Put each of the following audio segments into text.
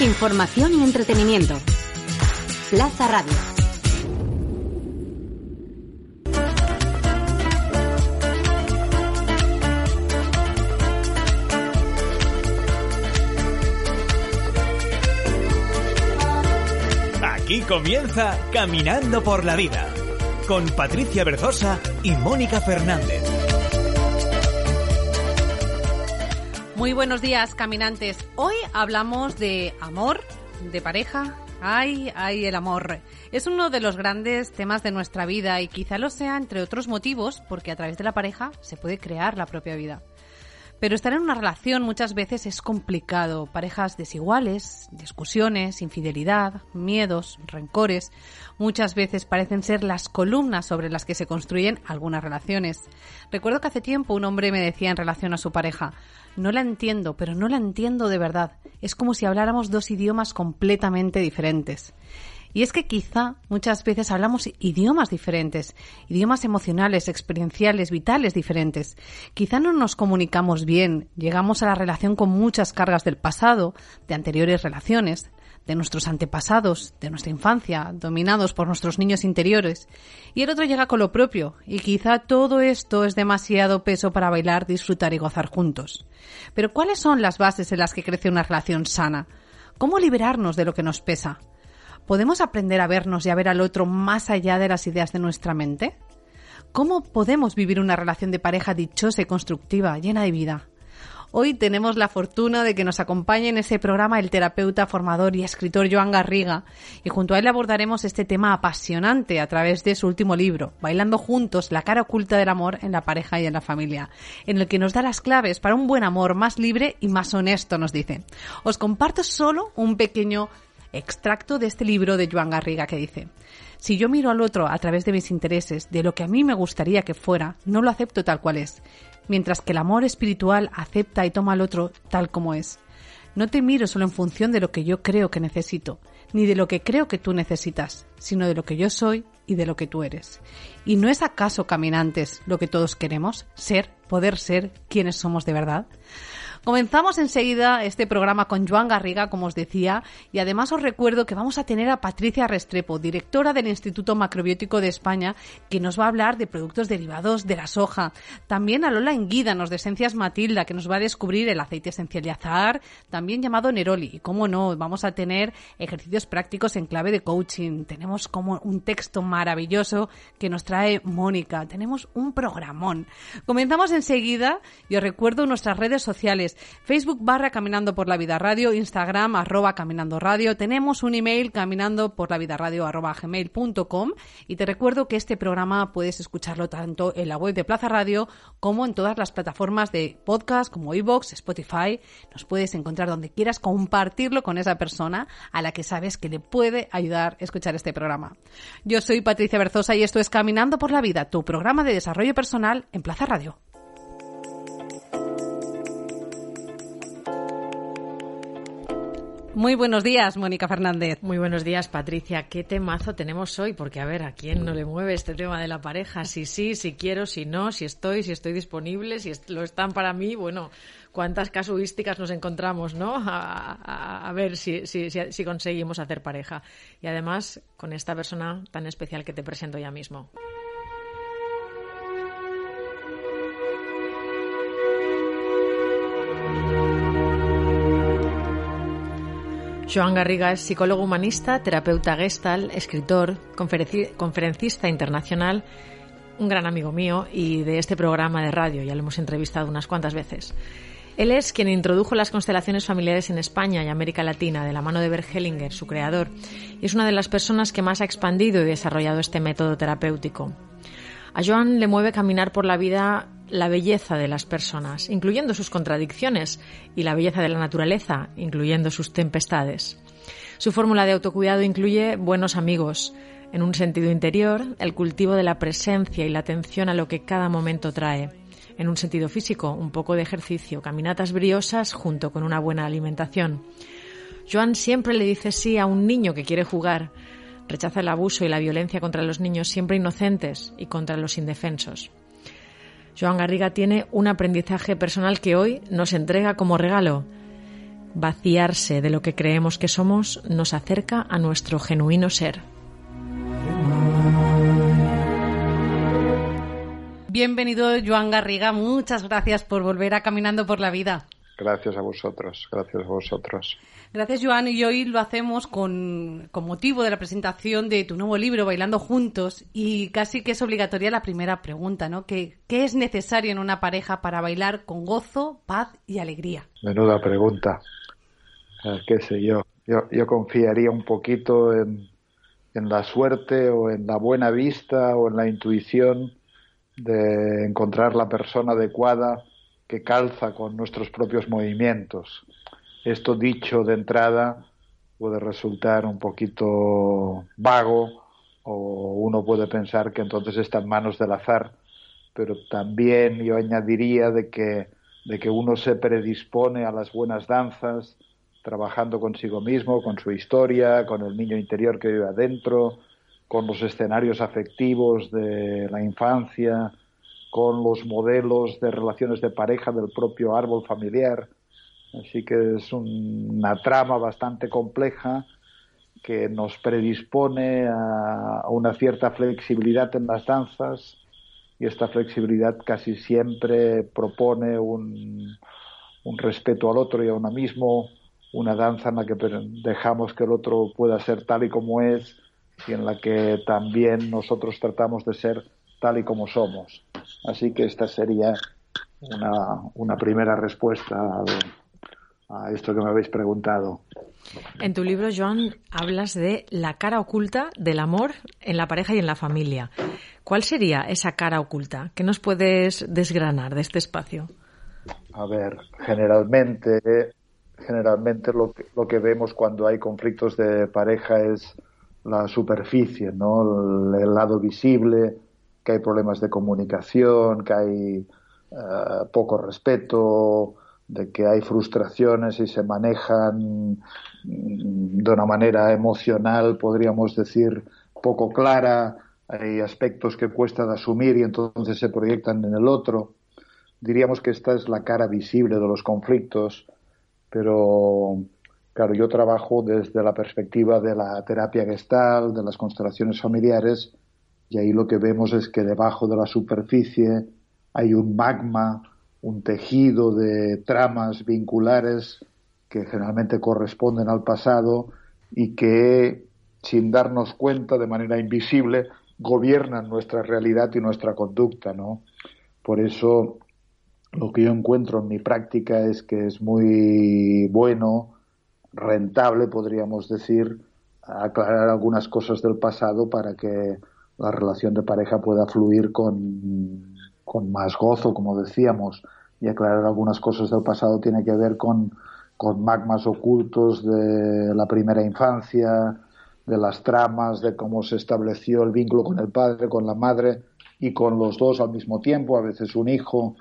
Información y entretenimiento. Plaza Radio. Aquí comienza Caminando por la Vida con Patricia Berzosa y Mónica Fernández. Muy buenos días, caminantes. Hoy hablamos de amor, de pareja. Ay, ay, el amor. Es uno de los grandes temas de nuestra vida y quizá lo sea entre otros motivos porque a través de la pareja se puede crear la propia vida. Pero estar en una relación muchas veces es complicado. Parejas desiguales, discusiones, infidelidad, miedos, rencores, muchas veces parecen ser las columnas sobre las que se construyen algunas relaciones. Recuerdo que hace tiempo un hombre me decía en relación a su pareja, no la entiendo, pero no la entiendo de verdad. Es como si habláramos dos idiomas completamente diferentes. Y es que quizá muchas veces hablamos idiomas diferentes, idiomas emocionales, experienciales, vitales diferentes. Quizá no nos comunicamos bien, llegamos a la relación con muchas cargas del pasado, de anteriores relaciones, de nuestros antepasados, de nuestra infancia, dominados por nuestros niños interiores, y el otro llega con lo propio, y quizá todo esto es demasiado peso para bailar, disfrutar y gozar juntos. Pero ¿cuáles son las bases en las que crece una relación sana? ¿Cómo liberarnos de lo que nos pesa? ¿Podemos aprender a vernos y a ver al otro más allá de las ideas de nuestra mente? ¿Cómo podemos vivir una relación de pareja dichosa y constructiva, llena de vida? Hoy tenemos la fortuna de que nos acompañe en ese programa el terapeuta, formador y escritor Joan Garriga, y junto a él abordaremos este tema apasionante a través de su último libro, Bailando Juntos, la cara oculta del amor en la pareja y en la familia, en el que nos da las claves para un buen amor más libre y más honesto, nos dice. Os comparto solo un pequeño extracto de este libro de Joan Garriga que dice, si yo miro al otro a través de mis intereses, de lo que a mí me gustaría que fuera, no lo acepto tal cual es, mientras que el amor espiritual acepta y toma al otro tal como es. No te miro solo en función de lo que yo creo que necesito, ni de lo que creo que tú necesitas, sino de lo que yo soy y de lo que tú eres. ¿Y no es acaso, caminantes, lo que todos queremos? Ser, poder ser quienes somos de verdad. Comenzamos enseguida este programa con Joan Garriga, como os decía, y además os recuerdo que vamos a tener a Patricia Restrepo, directora del Instituto Macrobiótico de España, que nos va a hablar de productos derivados de la soja. También a Lola Enguídanos de Esencias Matilda, que nos va a descubrir el aceite esencial de azahar, también llamado Neroli. Y cómo no, vamos a tener ejercicios prácticos en clave de coaching. Tenemos como un texto maravilloso que nos trae Mónica. Tenemos un programón. Comenzamos enseguida y os recuerdo nuestras redes sociales. Facebook barra Caminando por la Vida Radio, Instagram arroba Caminando Radio. Tenemos un email caminando por la vida radio arroba gmail.com y te recuerdo que este programa puedes escucharlo tanto en la web de Plaza Radio como en todas las plataformas de podcast como iVoox, Spotify. Nos puedes encontrar donde quieras compartirlo con esa persona a la que sabes que le puede ayudar a escuchar este programa. Yo soy Patricia Berzosa y esto es Caminando por la Vida, tu programa de desarrollo personal en Plaza Radio. Muy buenos días, Mónica Fernández. Muy buenos días, Patricia. ¿Qué temazo tenemos hoy? Porque, a ver, ¿a quién no le mueve este tema de la pareja? Si sí, si quiero, si no, si estoy, si estoy disponible, si lo están para mí. Bueno, cuántas casuísticas nos encontramos, ¿no? A, ver si, si, si conseguimos hacer pareja. Y además, con esta persona tan especial que te presento ya mismo. Joan Garriga es psicólogo humanista, terapeuta gestal, escritor, conferencista internacional, un gran amigo mío y de este programa de radio, ya lo hemos entrevistado unas cuantas veces. Él es quien introdujo las constelaciones familiares en España y América Latina de la mano de Bert Hellinger, su creador, y es una de las personas que más ha expandido y desarrollado este método terapéutico. A Joan le mueve caminar por la vida la belleza de las personas, incluyendo sus contradicciones, y la belleza de la naturaleza, incluyendo sus tempestades. Su fórmula de autocuidado incluye buenos amigos, en un sentido interior, el cultivo de la presencia y la atención a lo que cada momento trae. En un sentido físico, un poco de ejercicio, caminatas briosas junto con una buena alimentación. Joan siempre le dice sí a un niño que quiere jugar. Rechaza el abuso y la violencia contra los niños siempre inocentes y contra los indefensos. Joan Garriga tiene un aprendizaje personal que hoy nos entrega como regalo. Vaciarse de lo que creemos que somos nos acerca a nuestro genuino ser. Bienvenido, Joan Garriga. Muchas gracias por volver a Caminando por la Vida. Gracias a vosotros, gracias a vosotros. Gracias, Joan. Y hoy lo hacemos con, con, motivo de la presentación de tu nuevo libro, Bailando Juntos. Y casi que es obligatoria la primera pregunta, ¿no? ¿Qué, qué es necesario en una pareja para bailar con gozo, paz y alegría? Menuda pregunta. Eh, ¿Qué sé yo? yo? Yo confiaría un poquito en, en la suerte o en la buena vista o en la intuición de encontrar la persona adecuada que calza con nuestros propios movimientos. Esto dicho de entrada puede resultar un poquito vago o uno puede pensar que entonces está en manos del azar, pero también yo añadiría de que, de que uno se predispone a las buenas danzas trabajando consigo mismo, con su historia, con el niño interior que vive adentro, con los escenarios afectivos de la infancia, con los modelos de relaciones de pareja del propio árbol familiar. Así que es una trama bastante compleja que nos predispone a, una cierta flexibilidad en las danzas y esta flexibilidad casi siempre propone un, un respeto al otro y a uno mismo, una danza en la que dejamos que el otro pueda ser tal y como es y en la que también nosotros tratamos de ser tal y como somos. Así que esta sería una, una primera respuesta a, a esto que me habéis preguntado. En tu libro, Joan, hablas de la cara oculta del amor en la pareja y en la familia. ¿Cuál sería esa cara oculta? ¿Qué nos puedes desgranar de este espacio? A ver, generalmente, generalmente lo que, lo que vemos cuando hay conflictos de pareja es la superficie, ¿no? El, el lado visible, que hay problemas de comunicación, que hay uh, poco respeto, de que hay frustraciones y se manejan mm, de una manera emocional, podríamos decir, poco clara, hay aspectos que cuesta de asumir y entonces se proyectan en el otro. Diríamos que esta es la cara visible de los conflictos, pero Claro, yo trabajo desde la perspectiva de la terapia gestal, de las constelaciones familiares, y ahí lo que vemos es que debajo de la superficie hay un magma, un tejido de tramas vinculares que generalmente corresponden al pasado y que, sin darnos cuenta, de manera invisible, gobiernan nuestra realidad y nuestra conducta, ¿no? Por eso, lo que yo encuentro en mi práctica es que es muy bueno rentable, podríamos decir, aclarar algunas cosas del pasado para que la relación de pareja pueda fluir con, con más gozo, como decíamos, y aclarar algunas cosas del pasado tiene que ver con, con magmas ocultos de la primera infancia, de las tramas, de cómo se estableció el vínculo con el padre, con la madre y con los dos al mismo tiempo. A veces un hijo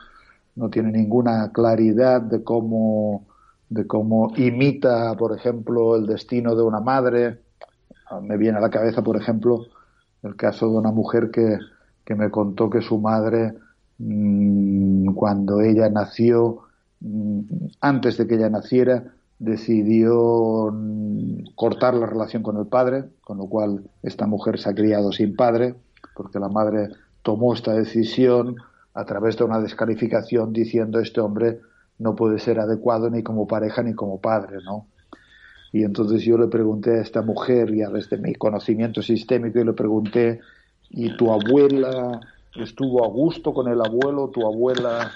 no tiene ninguna claridad de cómo de cómo imita, por ejemplo, el destino de una madre. Me viene a la cabeza, por ejemplo, el caso de una mujer que, me contó que su madre, mmm, cuando ella nació, mmm, antes de que ella naciera, decidió mmm, cortar la relación con el padre, con lo cual esta mujer se ha criado sin padre, porque la madre tomó esta decisión a través de una descalificación diciendo este hombre no puede ser adecuado ni como pareja ni como padre, ¿no? Y entonces yo le pregunté a esta mujer, ya desde mi conocimiento sistémico, y le pregunté, ¿y tu abuela estuvo a gusto con el abuelo? ¿Tu abuela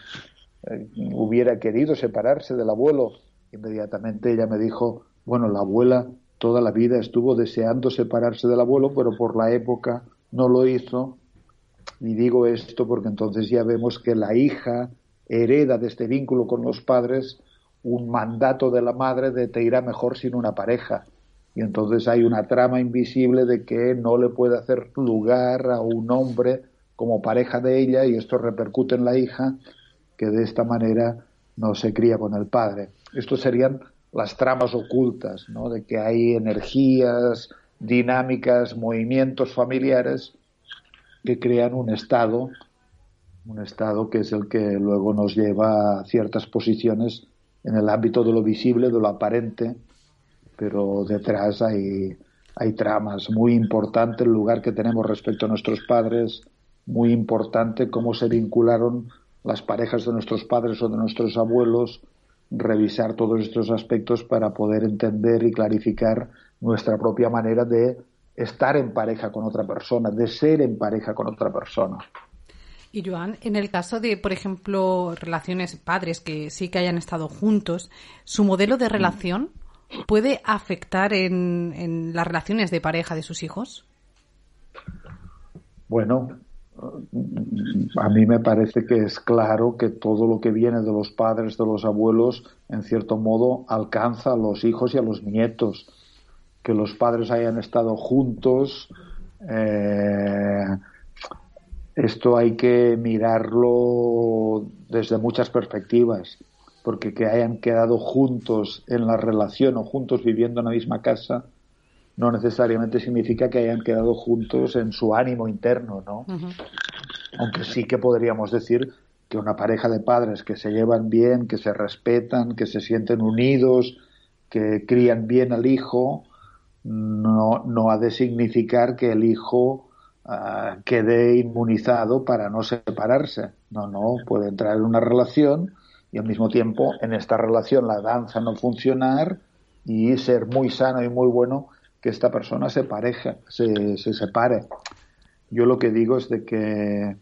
eh, hubiera querido separarse del abuelo? Inmediatamente ella me dijo, bueno, la abuela toda la vida estuvo deseando separarse del abuelo, pero por la época no lo hizo. Y digo esto porque entonces ya vemos que la hija hereda de este vínculo con los padres un mandato de la madre de te irá mejor sin una pareja. y entonces hay una trama invisible de que no le puede hacer lugar a un hombre como pareja de ella y esto repercute en la hija que de esta manera no se cría con el padre. Estos serían las tramas ocultas, ¿no? de que hay energías, dinámicas, movimientos familiares que crean un estado, un estado que es el que luego nos lleva a ciertas posiciones en el ámbito de lo visible, de lo aparente, pero detrás hay, hay tramas muy importantes, el lugar que tenemos respecto a nuestros padres, muy importante cómo se vincularon las parejas de nuestros padres o de nuestros abuelos, revisar todos estos aspectos para poder entender y clarificar nuestra propia manera de estar en pareja con otra persona, de ser en pareja con otra persona. Y Joan, en el caso de, por ejemplo, relaciones padres que sí que hayan estado juntos, ¿su modelo de relación puede afectar en, las relaciones de pareja de sus hijos? Bueno, a mí me parece que es claro que todo lo que viene de los padres, de los abuelos, en cierto modo alcanza a los hijos y a los nietos. Que los padres hayan estado juntos, eh, esto hay que mirarlo desde muchas perspectivas, porque que hayan quedado juntos en la relación o juntos viviendo en la misma casa, no necesariamente significa que hayan quedado juntos en su ánimo interno, ¿no? Aunque sí que podríamos decir que una pareja de padres que se llevan bien, que se respetan, que se sienten unidos, que crían bien al hijo, no, no ha de significar que el hijo ah, quede inmunizado para no separarse. No, no, puede entrar en una relación y al mismo tiempo en esta relación la danza no funcionar y ser muy sano y muy bueno que esta persona se pareja, se, se separe. Yo lo que digo es de que,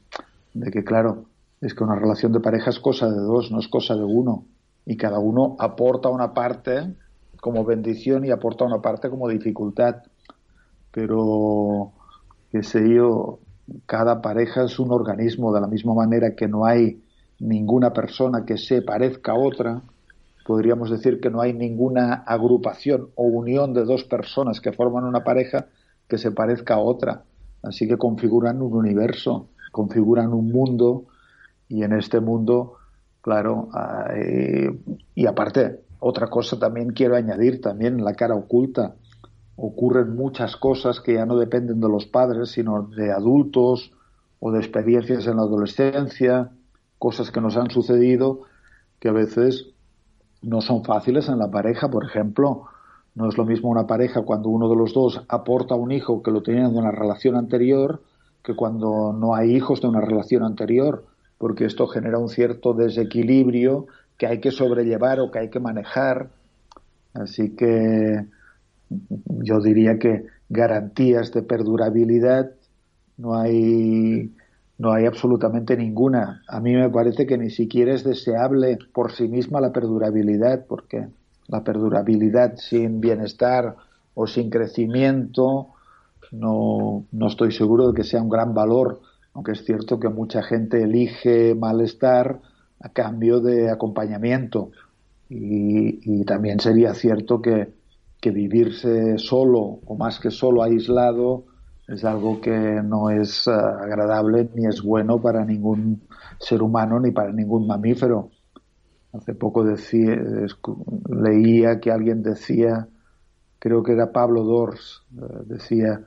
de que, claro, es que una relación de pareja es cosa de dos, no es cosa de uno. Y cada uno aporta una parte como bendición y aporta una parte como dificultad. Pero, qué sé yo, cada pareja es un organismo, de la misma manera que no hay ninguna persona que se parezca a otra, podríamos decir que no hay ninguna agrupación o unión de dos personas que forman una pareja que se parezca a otra. Así que configuran un universo, configuran un mundo y en este mundo, claro, y aparte, otra cosa también quiero añadir también la cara oculta. Ocurren muchas cosas que ya no dependen de los padres, sino de adultos o de experiencias en la adolescencia, cosas que nos han sucedido que a veces no son fáciles en la pareja, por ejemplo. No es lo mismo una pareja cuando uno de los dos aporta un hijo que lo tenían de una relación anterior que cuando no hay hijos de una relación anterior, porque esto genera un cierto desequilibrio que hay que sobrellevar o que hay que manejar. Así que yo diría que garantías de perdurabilidad no hay no hay absolutamente ninguna. A mí me parece que ni siquiera es deseable por sí misma la perdurabilidad, porque la perdurabilidad sin bienestar o sin crecimiento no, no estoy seguro de que sea un gran valor, aunque es cierto que mucha gente elige malestar a cambio de acompañamiento. Y, y también sería cierto que, que vivirse solo o más que solo aislado es algo que no es eh, agradable ni es bueno para ningún ser humano ni para ningún mamífero. Hace poco decía, leía que alguien decía, creo que era Pablo Dors, eh, decía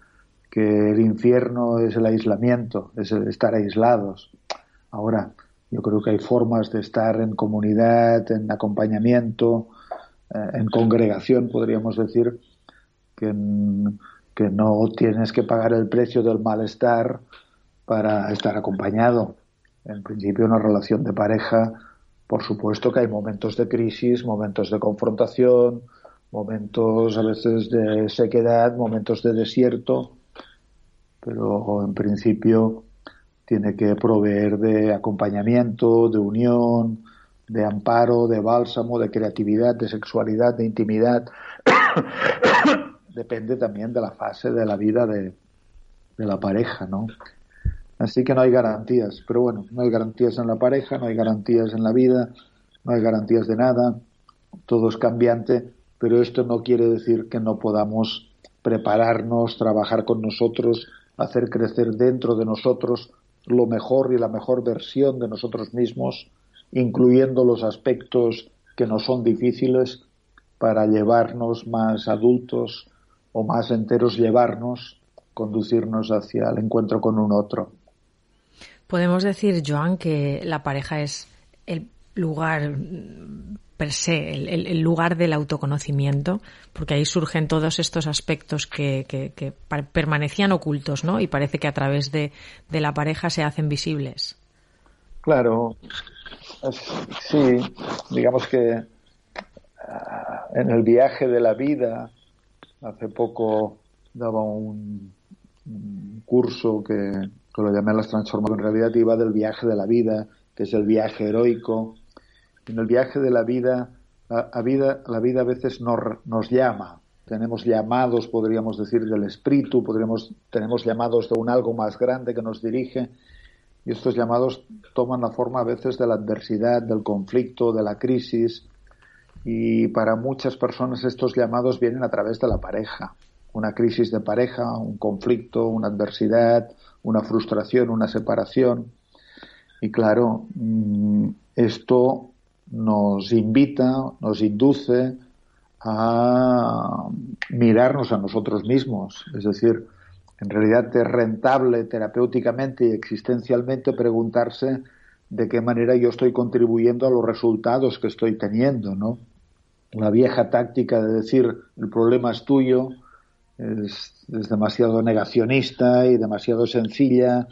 que el infierno es el aislamiento, es el estar aislados. Ahora, yo creo que hay formas de estar en comunidad, en acompañamiento, en congregación, podríamos decir, que que no tienes que pagar el precio del malestar para estar acompañado. En principio, una relación de pareja, por supuesto que hay momentos de crisis, momentos de confrontación, momentos a veces de sequedad, momentos de desierto, pero en principio tiene que proveer de acompañamiento, de unión, de amparo, de bálsamo, de creatividad, de sexualidad, de intimidad depende también de la fase de la vida de, la pareja, ¿no? Así que no hay garantías, pero bueno, no hay garantías en la pareja, no hay garantías en la vida, no hay garantías de nada, todo es cambiante, pero esto no quiere decir que no podamos prepararnos, trabajar con nosotros, hacer crecer dentro de nosotros lo mejor y la mejor versión de nosotros mismos, incluyendo los aspectos que nos son difíciles para llevarnos más adultos o más enteros, llevarnos, conducirnos hacia el encuentro con un otro. Podemos decir, Joan, que la pareja es el lugar per se, el, lugar del autoconocimiento, porque ahí surgen todos estos aspectos que, permanecían ocultos, ¿no? Y parece que a través de, la pareja se hacen visibles. Claro, sí, digamos que ah, en el viaje de la vida, hace poco daba un, curso que, que, lo llamé las transformaciones en realidad iba del viaje de la vida, que es el viaje heroico, en el viaje de la vida, la, vida, la vida a veces nos, nos llama. Tenemos llamados, podríamos decir, del espíritu, podríamos, tenemos llamados de un algo más grande que nos dirige. Y estos llamados toman la forma a veces de la adversidad, del conflicto, de la crisis. Y para muchas personas estos llamados vienen a través de la pareja. Una crisis de pareja, un conflicto, una adversidad, una frustración, una separación. Y claro, mm, esto nos invita, nos induce a mirarnos a nosotros mismos. Es decir, en realidad es rentable terapéuticamente y existencialmente preguntarse de qué manera yo estoy contribuyendo a los resultados que estoy teniendo, ¿no? La vieja táctica de decir el problema es tuyo es, es demasiado negacionista y demasiado sencilla,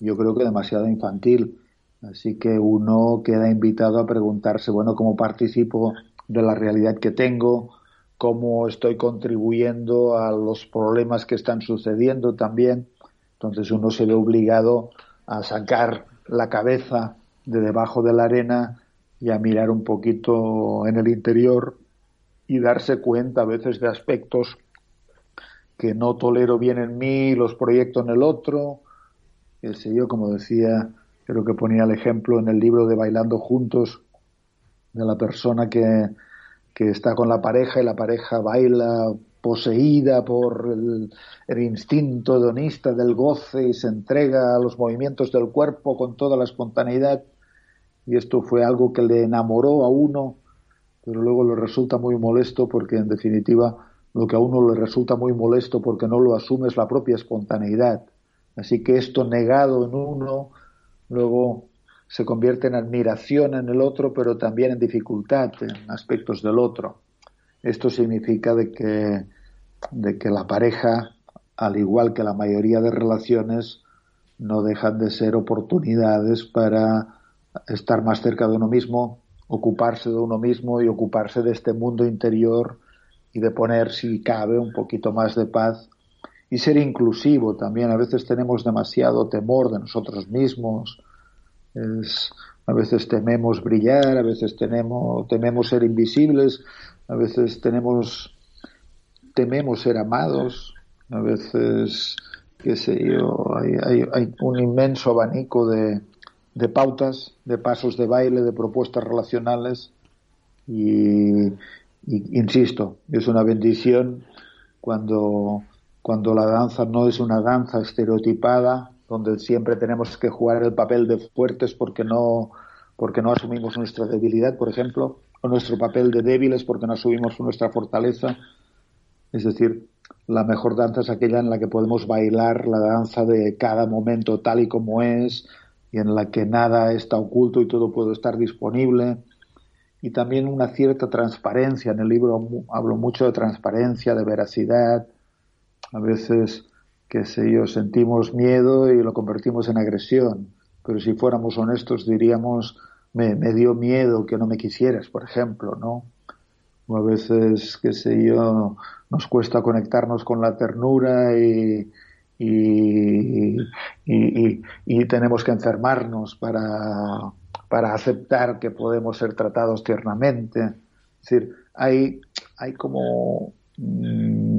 yo creo que demasiado infantil. Así que uno queda invitado a preguntarse, bueno, ¿cómo participo de la realidad que tengo? ¿Cómo estoy contribuyendo a los problemas que están sucediendo también? Entonces uno se ve obligado a sacar la cabeza de debajo de la arena y a mirar un poquito en el interior y darse cuenta a veces de aspectos que no tolero bien en mí, los proyecto en el otro, sé yo, como decía creo que ponía el ejemplo en el libro de Bailando Juntos de la persona que, que está con la pareja y la pareja baila poseída por el, instinto hedonista del goce y se entrega a los movimientos del cuerpo con toda la espontaneidad. Y esto fue algo que le enamoró a uno, pero luego le resulta muy molesto porque en definitiva lo que a uno le resulta muy molesto porque no lo asume es la propia espontaneidad. Así que esto negado en uno luego se convierte en admiración en el otro, pero también en dificultad en aspectos del otro. Esto significa de que, de que la pareja, al igual que la mayoría de relaciones, no dejan de ser oportunidades para estar más cerca de uno mismo, ocuparse de uno mismo y ocuparse de este mundo interior y de poner, si cabe, un poquito más de paz y ser inclusivo también. A veces tenemos demasiado temor de nosotros mismos, a veces tememos brillar, a veces tenemos, tememos ser invisibles, a veces tenemos, tememos ser amados, a veces, qué sé yo, hay, hay, un inmenso abanico de, de pautas, de pasos de baile, de propuestas relacionales y, insisto, es una bendición cuando cuando la danza no es una danza estereotipada, donde siempre tenemos que jugar el papel de fuertes porque no, porque no asumimos nuestra debilidad, por ejemplo, o nuestro papel de débiles porque no asumimos nuestra fortaleza. Es decir, la mejor danza es aquella en la que podemos bailar la danza de cada momento tal y como es y en la que nada está oculto y todo puede estar disponible. Y también una cierta transparencia. En el libro hablo mucho de transparencia, de veracidad, a veces, qué sé yo, sentimos miedo y lo convertimos en agresión, pero si fuéramos honestos diríamos, me, me dio miedo que no me quisieras, por ejemplo, ¿no? O a veces, qué sé yo, nos cuesta conectarnos con la ternura y, y, y, y, tenemos que enfermarnos para, para aceptar que podemos ser tratados tiernamente. Es decir, hay, hay como mmm,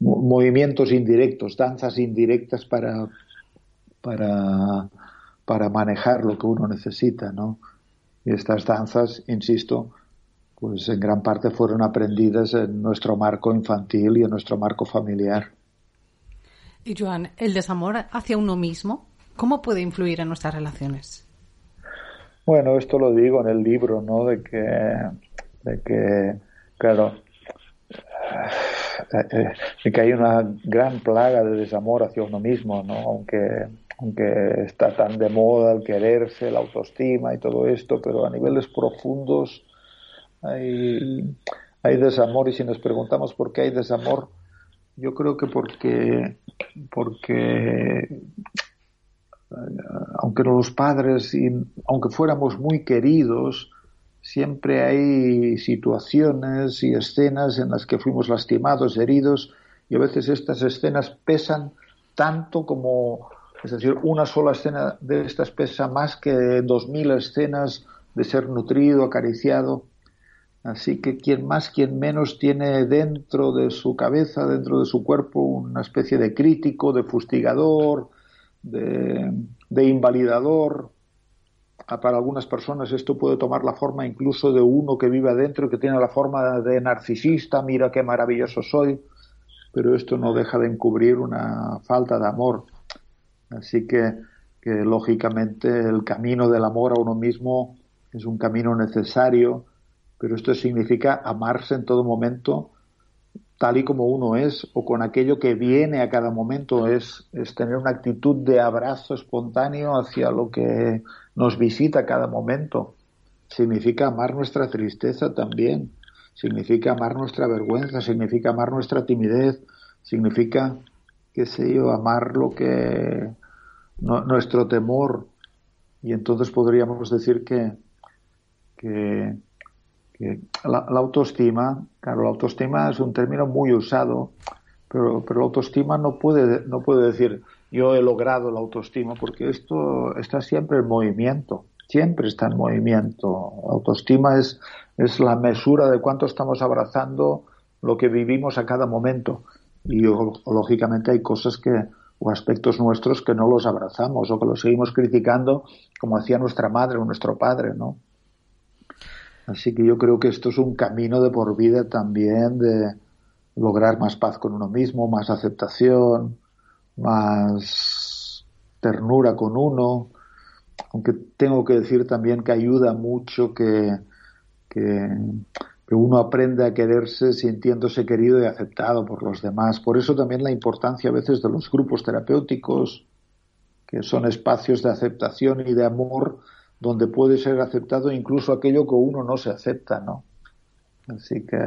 movimientos indirectos, danzas indirectas para, para, para manejar lo que uno necesita, ¿no? Y estas danzas, insisto, pues en gran parte fueron aprendidas en nuestro marco infantil y en nuestro marco familiar. Y Joan, ¿el desamor hacia uno mismo, cómo puede influir en nuestras relaciones? Bueno, esto lo digo en el libro, ¿no? De que, de que claro, eh, eh, que hay una gran plaga de desamor hacia uno mismo, ¿no? Aunque, aunque está tan de moda el quererse, la autoestima y todo esto, pero a niveles profundos hay, hay desamor y si nos preguntamos por qué hay desamor, yo creo que porque, porque aunque los padres, aunque fuéramos muy queridos, siempre hay situaciones y escenas en las que fuimos lastimados, heridos, y a veces estas escenas pesan tanto como, es decir, una sola escena de estas pesa más que dos mil escenas de ser nutrido, acariciado. Así que quien más, quien menos tiene dentro de su cabeza, dentro de su cuerpo, una especie de crítico, de fustigador, de, invalidador. Para algunas personas esto puede tomar la forma incluso de uno que vive adentro y que tiene la forma de narcisista, mira qué maravilloso soy, pero esto no deja de encubrir una falta de amor. Así que, que lógicamente el camino del amor a uno mismo es un camino necesario, pero esto significa amarse en todo momento tal y como uno es o con aquello que viene a cada momento, es, es tener una actitud de abrazo espontáneo hacia lo que nos visita cada momento. Significa amar nuestra tristeza también, significa amar nuestra vergüenza, significa amar nuestra timidez, significa, qué sé yo, amar lo que nuestro temor. Y entonces podríamos decir que, que la, autoestima, claro, la autoestima es un término muy usado, pero, pero la autoestima no puede, no puede decir yo he logrado la autoestima, porque esto está siempre en movimiento, siempre está en movimiento. La autoestima es, es la mesura de cuánto estamos abrazando lo que vivimos a cada momento. Y lógicamente hay cosas que, o aspectos nuestros que no los abrazamos o que los seguimos criticando como hacía nuestra madre o nuestro padre, ¿no? Así que yo creo que esto es un camino de por vida también de lograr más paz con uno mismo, más aceptación, más ternura con uno, aunque tengo que decir también que ayuda mucho que, que, uno aprende a quererse sintiéndose querido y aceptado por los demás. Por eso también la importancia a veces de los grupos terapéuticos, que son espacios de aceptación y de amor donde puede ser aceptado incluso aquello que uno no se acepta, ¿no? Así que,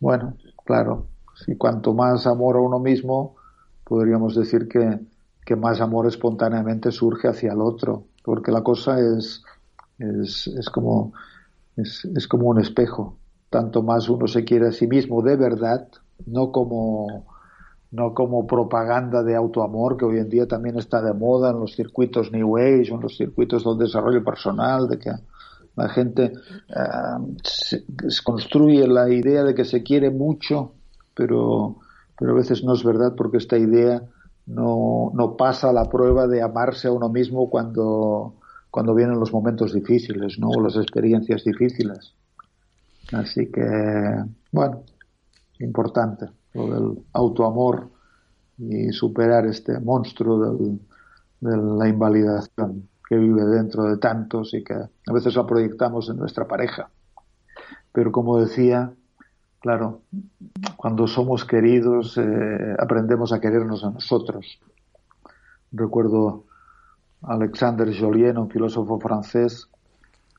bueno, claro, si cuanto más amor a uno mismo, podríamos decir que, que más amor espontáneamente surge hacia el otro, porque la cosa es, es, es como, es, es como un espejo. Tanto más uno se quiere a sí mismo de verdad, no como no como propaganda de autoamor que hoy en día también está de moda en los circuitos New Age o en los circuitos del desarrollo personal, de que la gente eh, construye la idea de que se quiere mucho, pero, pero a veces no es verdad porque esta idea no, no pasa la prueba de amarse a uno mismo cuando, cuando vienen los momentos difíciles, ¿no? O las experiencias difíciles. Así que, bueno, importante lo del autoamor y superar este monstruo de la invalidación que vive dentro de tantos y que a veces lo proyectamos en nuestra pareja. Pero como decía, claro, cuando somos queridos eh, aprendemos a querernos a nosotros. Recuerdo Alexander Jolien, un filósofo francés,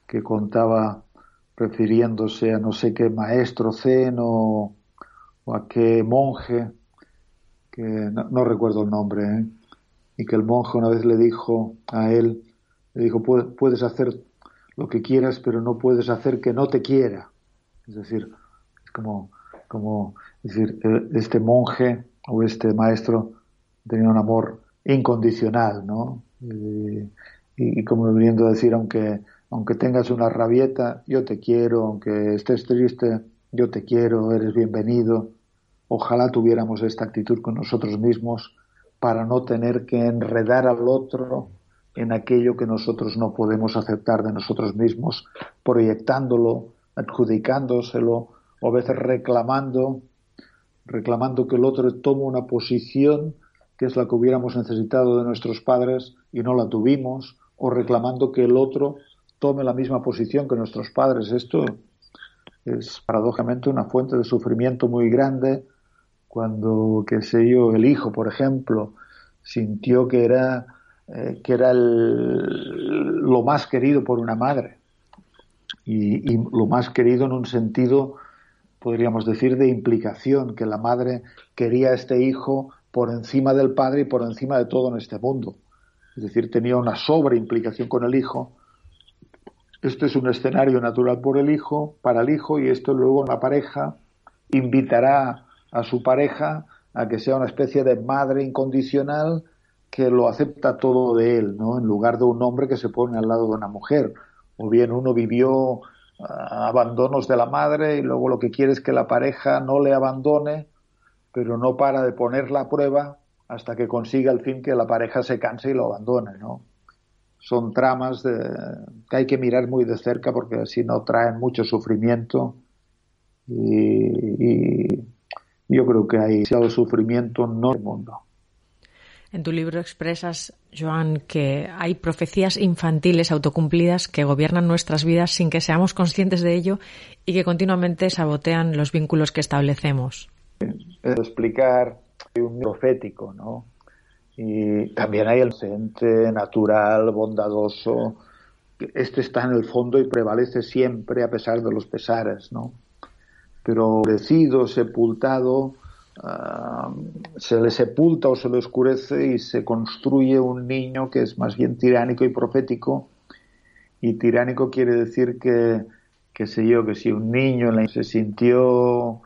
que contaba refiriéndose a no sé qué maestro zen o a qué monje, que no, recuerdo el nombre, ¿eh? y que el monje una vez le dijo a él, le dijo, puedes hacer lo que quieras, pero no puedes hacer que no te quiera. Es decir, es como, como decir, eh, este monje o este maestro tenía un amor incondicional, ¿no? Y, y, como viniendo a decir, aunque, aunque tengas una rabieta, yo te quiero, aunque estés triste, yo te quiero, eres bienvenido. Ojalá tuviéramos esta actitud con nosotros mismos para no tener que enredar al otro en aquello que nosotros no podemos aceptar de nosotros mismos, proyectándolo, adjudicándoselo o a veces reclamando, reclamando que el otro tome una posición que es la que hubiéramos necesitado de nuestros padres y no la tuvimos, o reclamando que el otro tome la misma posición que nuestros padres. Esto es paradójicamente una fuente de sufrimiento muy grande cuando, qué sé yo, el hijo, por ejemplo, sintió que era, eh, que era lo más querido por una madre y lo más querido en un sentido, podríamos decir, de implicación, que la madre quería a este hijo por encima del padre y por encima de todo en este mundo. Es decir, tenía una sobreimplicación con el hijo. Esto es un escenario natural por el hijo, para el hijo, y esto luego la pareja invitará a su pareja a que sea una especie de madre incondicional que lo acepta todo de él, ¿no? En lugar de un hombre que se pone al lado de una mujer. O bien uno vivió abandonos de la madre y luego lo que quiere es que la pareja no le abandone, pero no para de ponerla a prueba hasta que consiga al fin que la pareja se canse y lo abandone, ¿no? Son tramas de, que hay que mirar muy de cerca porque si no traen mucho sufrimiento y, yo creo que hay demasiado sufrimiento en el mundo. En tu libro expresas, Joan, que hay profecías infantiles autocumplidas que gobiernan nuestras vidas sin que seamos conscientes de ello y que continuamente sabotean los vínculos que establecemos. Es explicar un profético, ¿no? Y también hay el ente natural, bondadoso. Este está en el fondo y prevalece siempre a pesar de los pesares, ¿no? pero crecido, sepultado, ah, se le sepulta o se le oscurece y se construye un niño que es más bien tiránico y profético. Y tiránico quiere decir que, que sé yo, que si un niño se sintió,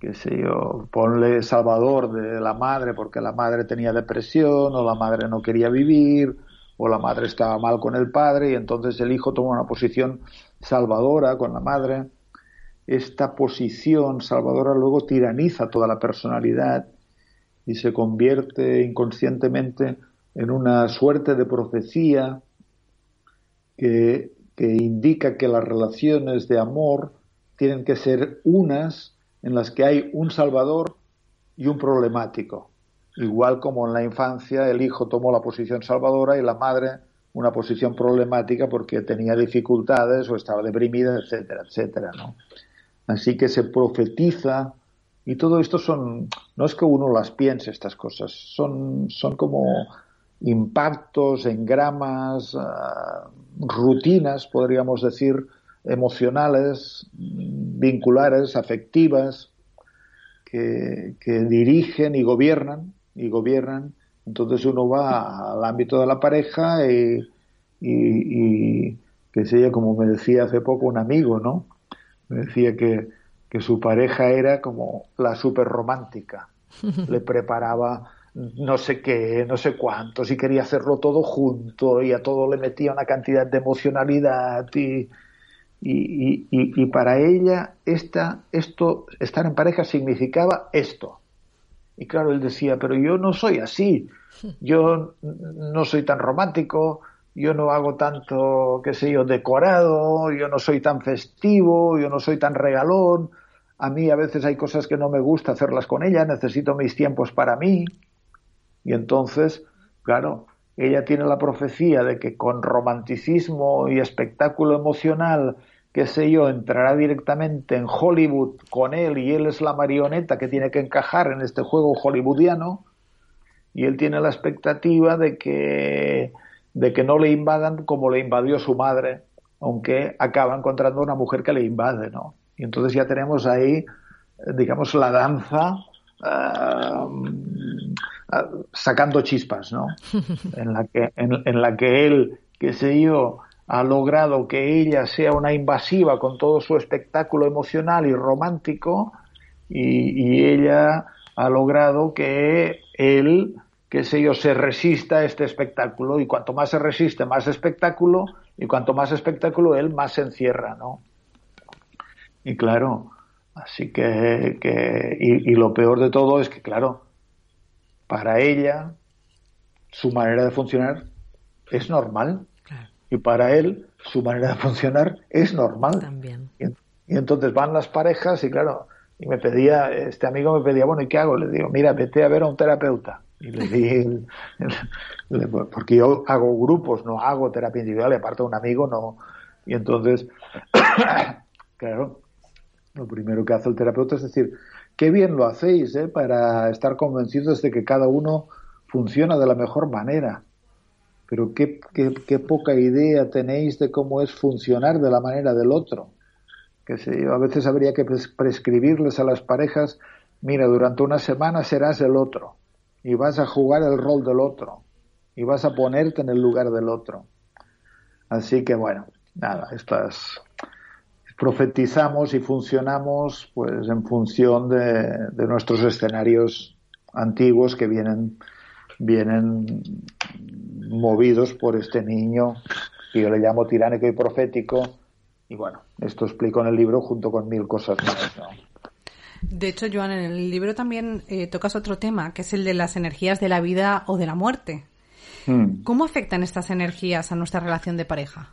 que sé yo, ponle salvador de la madre porque la madre tenía depresión o la madre no quería vivir o la madre estaba mal con el padre y entonces el hijo toma una posición salvadora con la madre esta posición salvadora luego tiraniza toda la personalidad y se convierte inconscientemente en una suerte de profecía que, indica que las relaciones de amor tienen que ser unas en las que hay un salvador y un problemático. Igual como en la infancia el hijo tomó la posición salvadora y la madre una posición problemática porque tenía dificultades o estaba deprimida, etcétera, etcétera, ¿no? Así que se profetiza y todo esto son, no es que uno las piense estas cosas, son, son como impactos, engramas, uh, rutinas, podríamos decir, emocionales, vinculares, afectivas, que, dirigen y gobiernan, y gobiernan. Entonces uno va al ámbito de la pareja y, y, y que sería como me decía hace poco un amigo, ¿no? Me decía que, que su pareja era como la super romántica. Le preparaba no sé qué, no sé cuántos, y quería hacerlo todo junto, y a todo le metía una cantidad de emocionalidad, y, y, y, y para ella esta, esto, estar en pareja significaba esto. Y claro, él decía, pero yo no soy así, yo no soy tan romántico, yo no hago tanto, qué sé yo, decorado, yo no soy tan festivo, yo no soy tan regalón, a mí a veces hay cosas que no me gusta hacerlas con ella, necesito mis tiempos para mí. Y entonces, claro, ella tiene la profecía de que con romanticismo y espectáculo emocional, qué sé yo, entrará directamente en Hollywood con él y él es la marioneta que tiene que encajar en este juego hollywoodiano y él tiene la expectativa de que de que no le invadan como le invadió su madre, aunque acaba encontrando una mujer que le invade, ¿no? Y entonces ya tenemos ahí, digamos, la danza uh, sacando chispas, ¿no? En la que, en, la que él, qué sé yo, ha logrado que ella sea una invasiva con todo su espectáculo emocional y romántico y, y ella ha logrado que él que sé yo, se resista a este espectáculo y cuanto más se resiste, más espectáculo y cuanto más espectáculo él, más se encierra, ¿no? Y claro, así que, que y, y, lo peor de todo es que, claro, para ella, su manera de funcionar es normal. Y para él, su manera de funcionar es normal. También. Y, y entonces van las parejas y claro, y me pedía, este amigo me pedía, bueno, ¿y qué hago? Le digo, mira, vete a ver a un terapeuta. Y le di, porque yo hago grupos, no hago terapia individual, y aparte de un amigo, no. Y entonces, claro, lo primero que hace el terapeuta es decir, qué bien lo hacéis, ¿eh? Para estar convencidos de que cada uno funciona de la mejor manera. Pero qué, qué, poca idea tenéis de cómo es funcionar de la manera del otro que sé a veces habría que prescribirles a las parejas, mira, durante una semana serás el otro y vas a jugar el rol del otro y vas a ponerte en el lugar del otro. Así que bueno, nada, estas profetizamos y funcionamos pues en función de, de nuestros escenarios antiguos que vienen vienen movidos por este niño que yo le llamo tiránico y profético y bueno, esto explico en el libro junto con mil cosas más. De hecho, Joan, en el libro también eh, tocas otro tema, que es el de las energías de la vida o de la muerte. Hmm. ¿Cómo afectan estas energías a nuestra relación de pareja?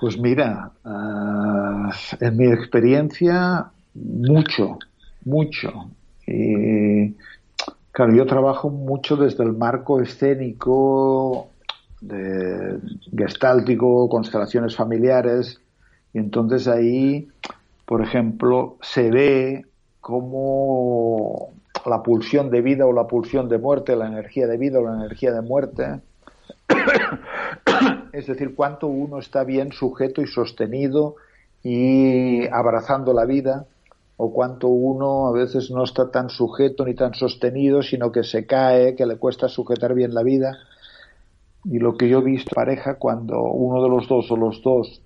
Pues mira, uh, en mi experiencia, mucho, mucho. Y claro, yo trabajo mucho desde el marco escénico, de gestáltico, constelaciones familiares, y entonces ahí, por ejemplo, se ve cómo la pulsión de vida o la pulsión de muerte, la energía de vida o la energía de muerte, es decir, cuánto uno está bien sujeto y sostenido y abrazando la vida, o cuánto uno a veces no está tan sujeto ni tan sostenido, sino que se cae, que le cuesta sujetar bien la vida. Y lo que yo he visto pareja cuando uno de los dos o los dos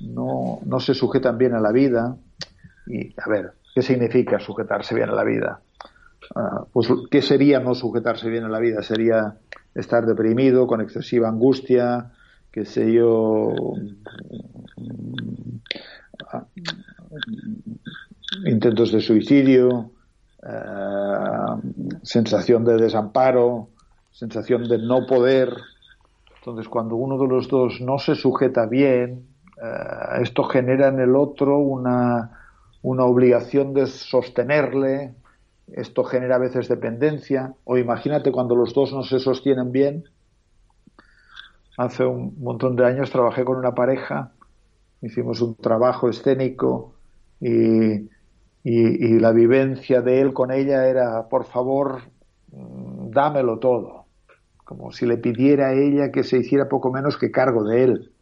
no, no se sujetan bien a la vida. Y, a ver, ¿qué significa sujetarse bien a la vida? Ah, pues, ¿qué sería no sujetarse bien a la vida? Sería estar deprimido, con excesiva angustia, qué sé yo, ah, intentos de suicidio, ah, sensación de desamparo, sensación de no poder. Entonces, cuando uno de los dos no se sujeta bien, eh, esto genera en el otro una, una obligación de sostenerle, esto genera a veces dependencia, o imagínate cuando los dos no se sostienen bien. Hace un montón de años trabajé con una pareja, hicimos un trabajo escénico y, y, la vivencia de él con ella era, por favor, mm, dámelo todo, como si le pidiera a ella que se hiciera poco menos que cargo de él.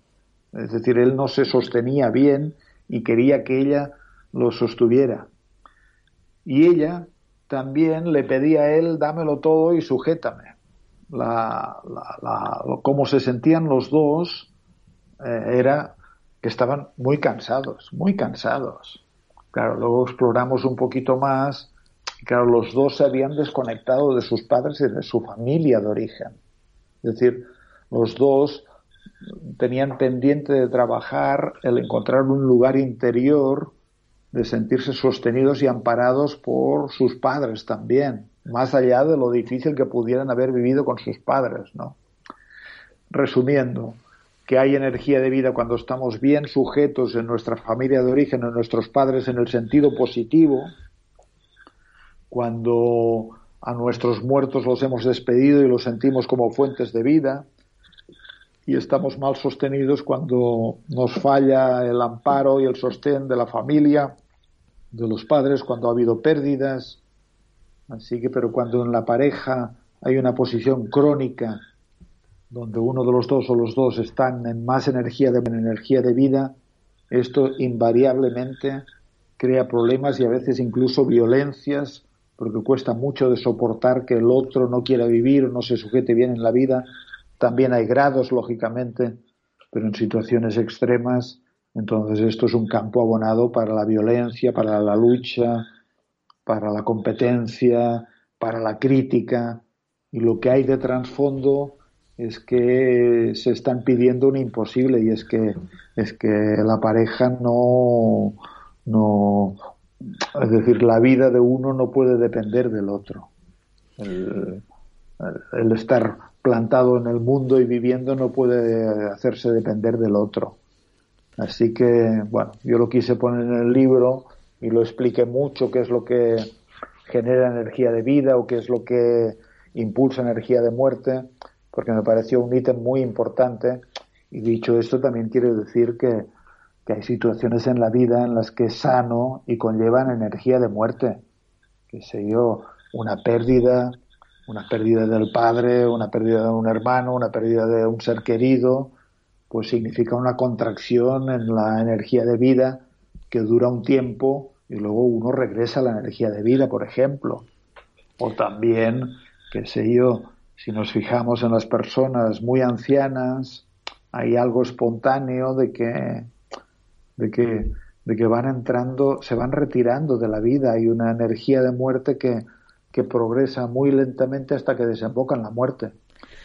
Es decir, él no se sostenía bien y quería que ella lo sostuviera. Y ella también le pedía a él, dámelo todo y sujétame. La, la, cómo se sentían los dos eh, era que estaban muy cansados, muy cansados. Claro, luego exploramos un poquito más. Claro, los dos se habían desconectado de sus padres y de su familia de origen. Es decir, los dos tenían pendiente de trabajar el encontrar un lugar interior, de sentirse sostenidos y amparados por sus padres también, más allá de lo difícil que pudieran haber vivido con sus padres, ¿no? Resumiendo, que hay energía de vida cuando estamos bien sujetos en nuestra familia de origen, en nuestros padres en el sentido positivo, cuando a nuestros muertos los hemos despedido y los sentimos como fuentes de vida, y estamos mal sostenidos cuando nos falla el amparo y el sostén de la familia, de los padres, cuando ha habido pérdidas. Así que, pero cuando en la pareja hay una posición crónica donde uno de los dos o los dos están en más energía de, energía de vida, esto invariablemente crea problemas y a veces incluso violencias, porque cuesta mucho de soportar que el otro no quiera vivir o no se sujete bien en la vida también hay grados, lógicamente, pero en situaciones extremas, entonces esto es un campo abonado para la violencia, para la lucha, para la competencia, para la crítica. Y lo que hay de trasfondo es que se están pidiendo un imposible y es que es que la pareja no no es decir la vida de uno no puede depender del otro el, el estar plantado en el mundo y viviendo no puede hacerse depender del otro. Así que, bueno, yo lo quise poner en el libro y lo expliqué mucho, qué es lo que genera energía de vida o qué es lo que impulsa energía de muerte, porque me pareció un ítem muy importante. Y dicho esto, también quiere decir que, que hay situaciones en la vida en las que es sano y conllevan energía de muerte. Que sé yo, una pérdida, una pérdida del padre, una pérdida de un hermano, una pérdida de un ser querido, pues significa una contracción en la energía de vida que dura un tiempo y luego uno regresa a la energía de vida, por ejemplo. O también, qué sé yo, si nos fijamos en las personas muy ancianas, hay algo espontáneo de que, de que, de que van entrando, se van retirando de la vida, hay una energía de muerte que, que progresa muy lentamente hasta que desemboca en la muerte.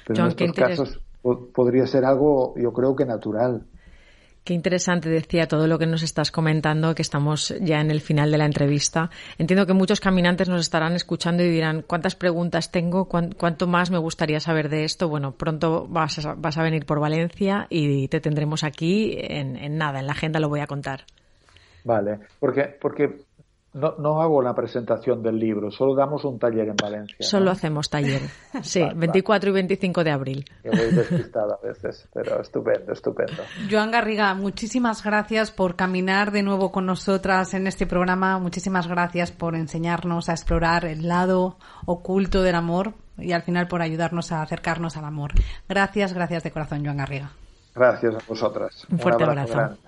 Pero en estos casos podría ser algo, yo creo que natural. Qué interesante decía todo lo que nos estás comentando, que estamos ya en el final de la entrevista. Entiendo que muchos caminantes nos estarán escuchando y dirán cuántas preguntas tengo, cuánto más me gustaría saber de esto. Bueno, pronto vas a, vas a venir por Valencia y te tendremos aquí en, en, nada, en la agenda lo voy a contar. Vale, porque, porque no, no hago la presentación del libro, solo damos un taller en Valencia. Solo hacemos taller, sí, 24 y 25 de abril. Yo voy a veces, pero estupendo, estupendo. Joan Garriga, muchísimas gracias por caminar de nuevo con nosotras en este programa. Muchísimas gracias por enseñarnos a explorar el lado oculto del amor y al final por ayudarnos a acercarnos al amor. Gracias, gracias de corazón, Joan Garriga. Gracias a vosotras. Un fuerte abrazo. abrazo.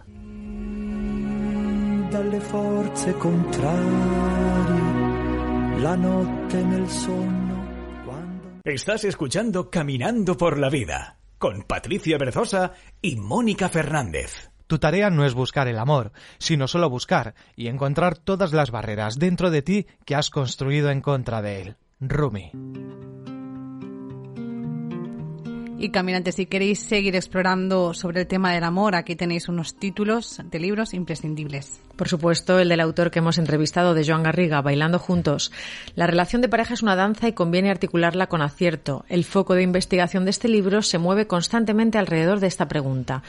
Dalle forze contrarie, la notte nel sonno. Quando... Estás escuchando Caminando por la Vida con Patricia Berzosa y Mónica Fernández. Tu tarea no es buscar el amor, sino solo buscar y encontrar todas las barreras dentro de ti que has construido en contra de él. Rumi. Y caminantes, si queréis seguir explorando sobre el tema del amor, aquí tenéis unos títulos de libros imprescindibles. Por supuesto, el del autor que hemos entrevistado, de Joan Garriga, Bailando Juntos. La relación de pareja es una danza y conviene articularla con acierto. El foco de investigación de este libro se mueve constantemente alrededor de esta pregunta.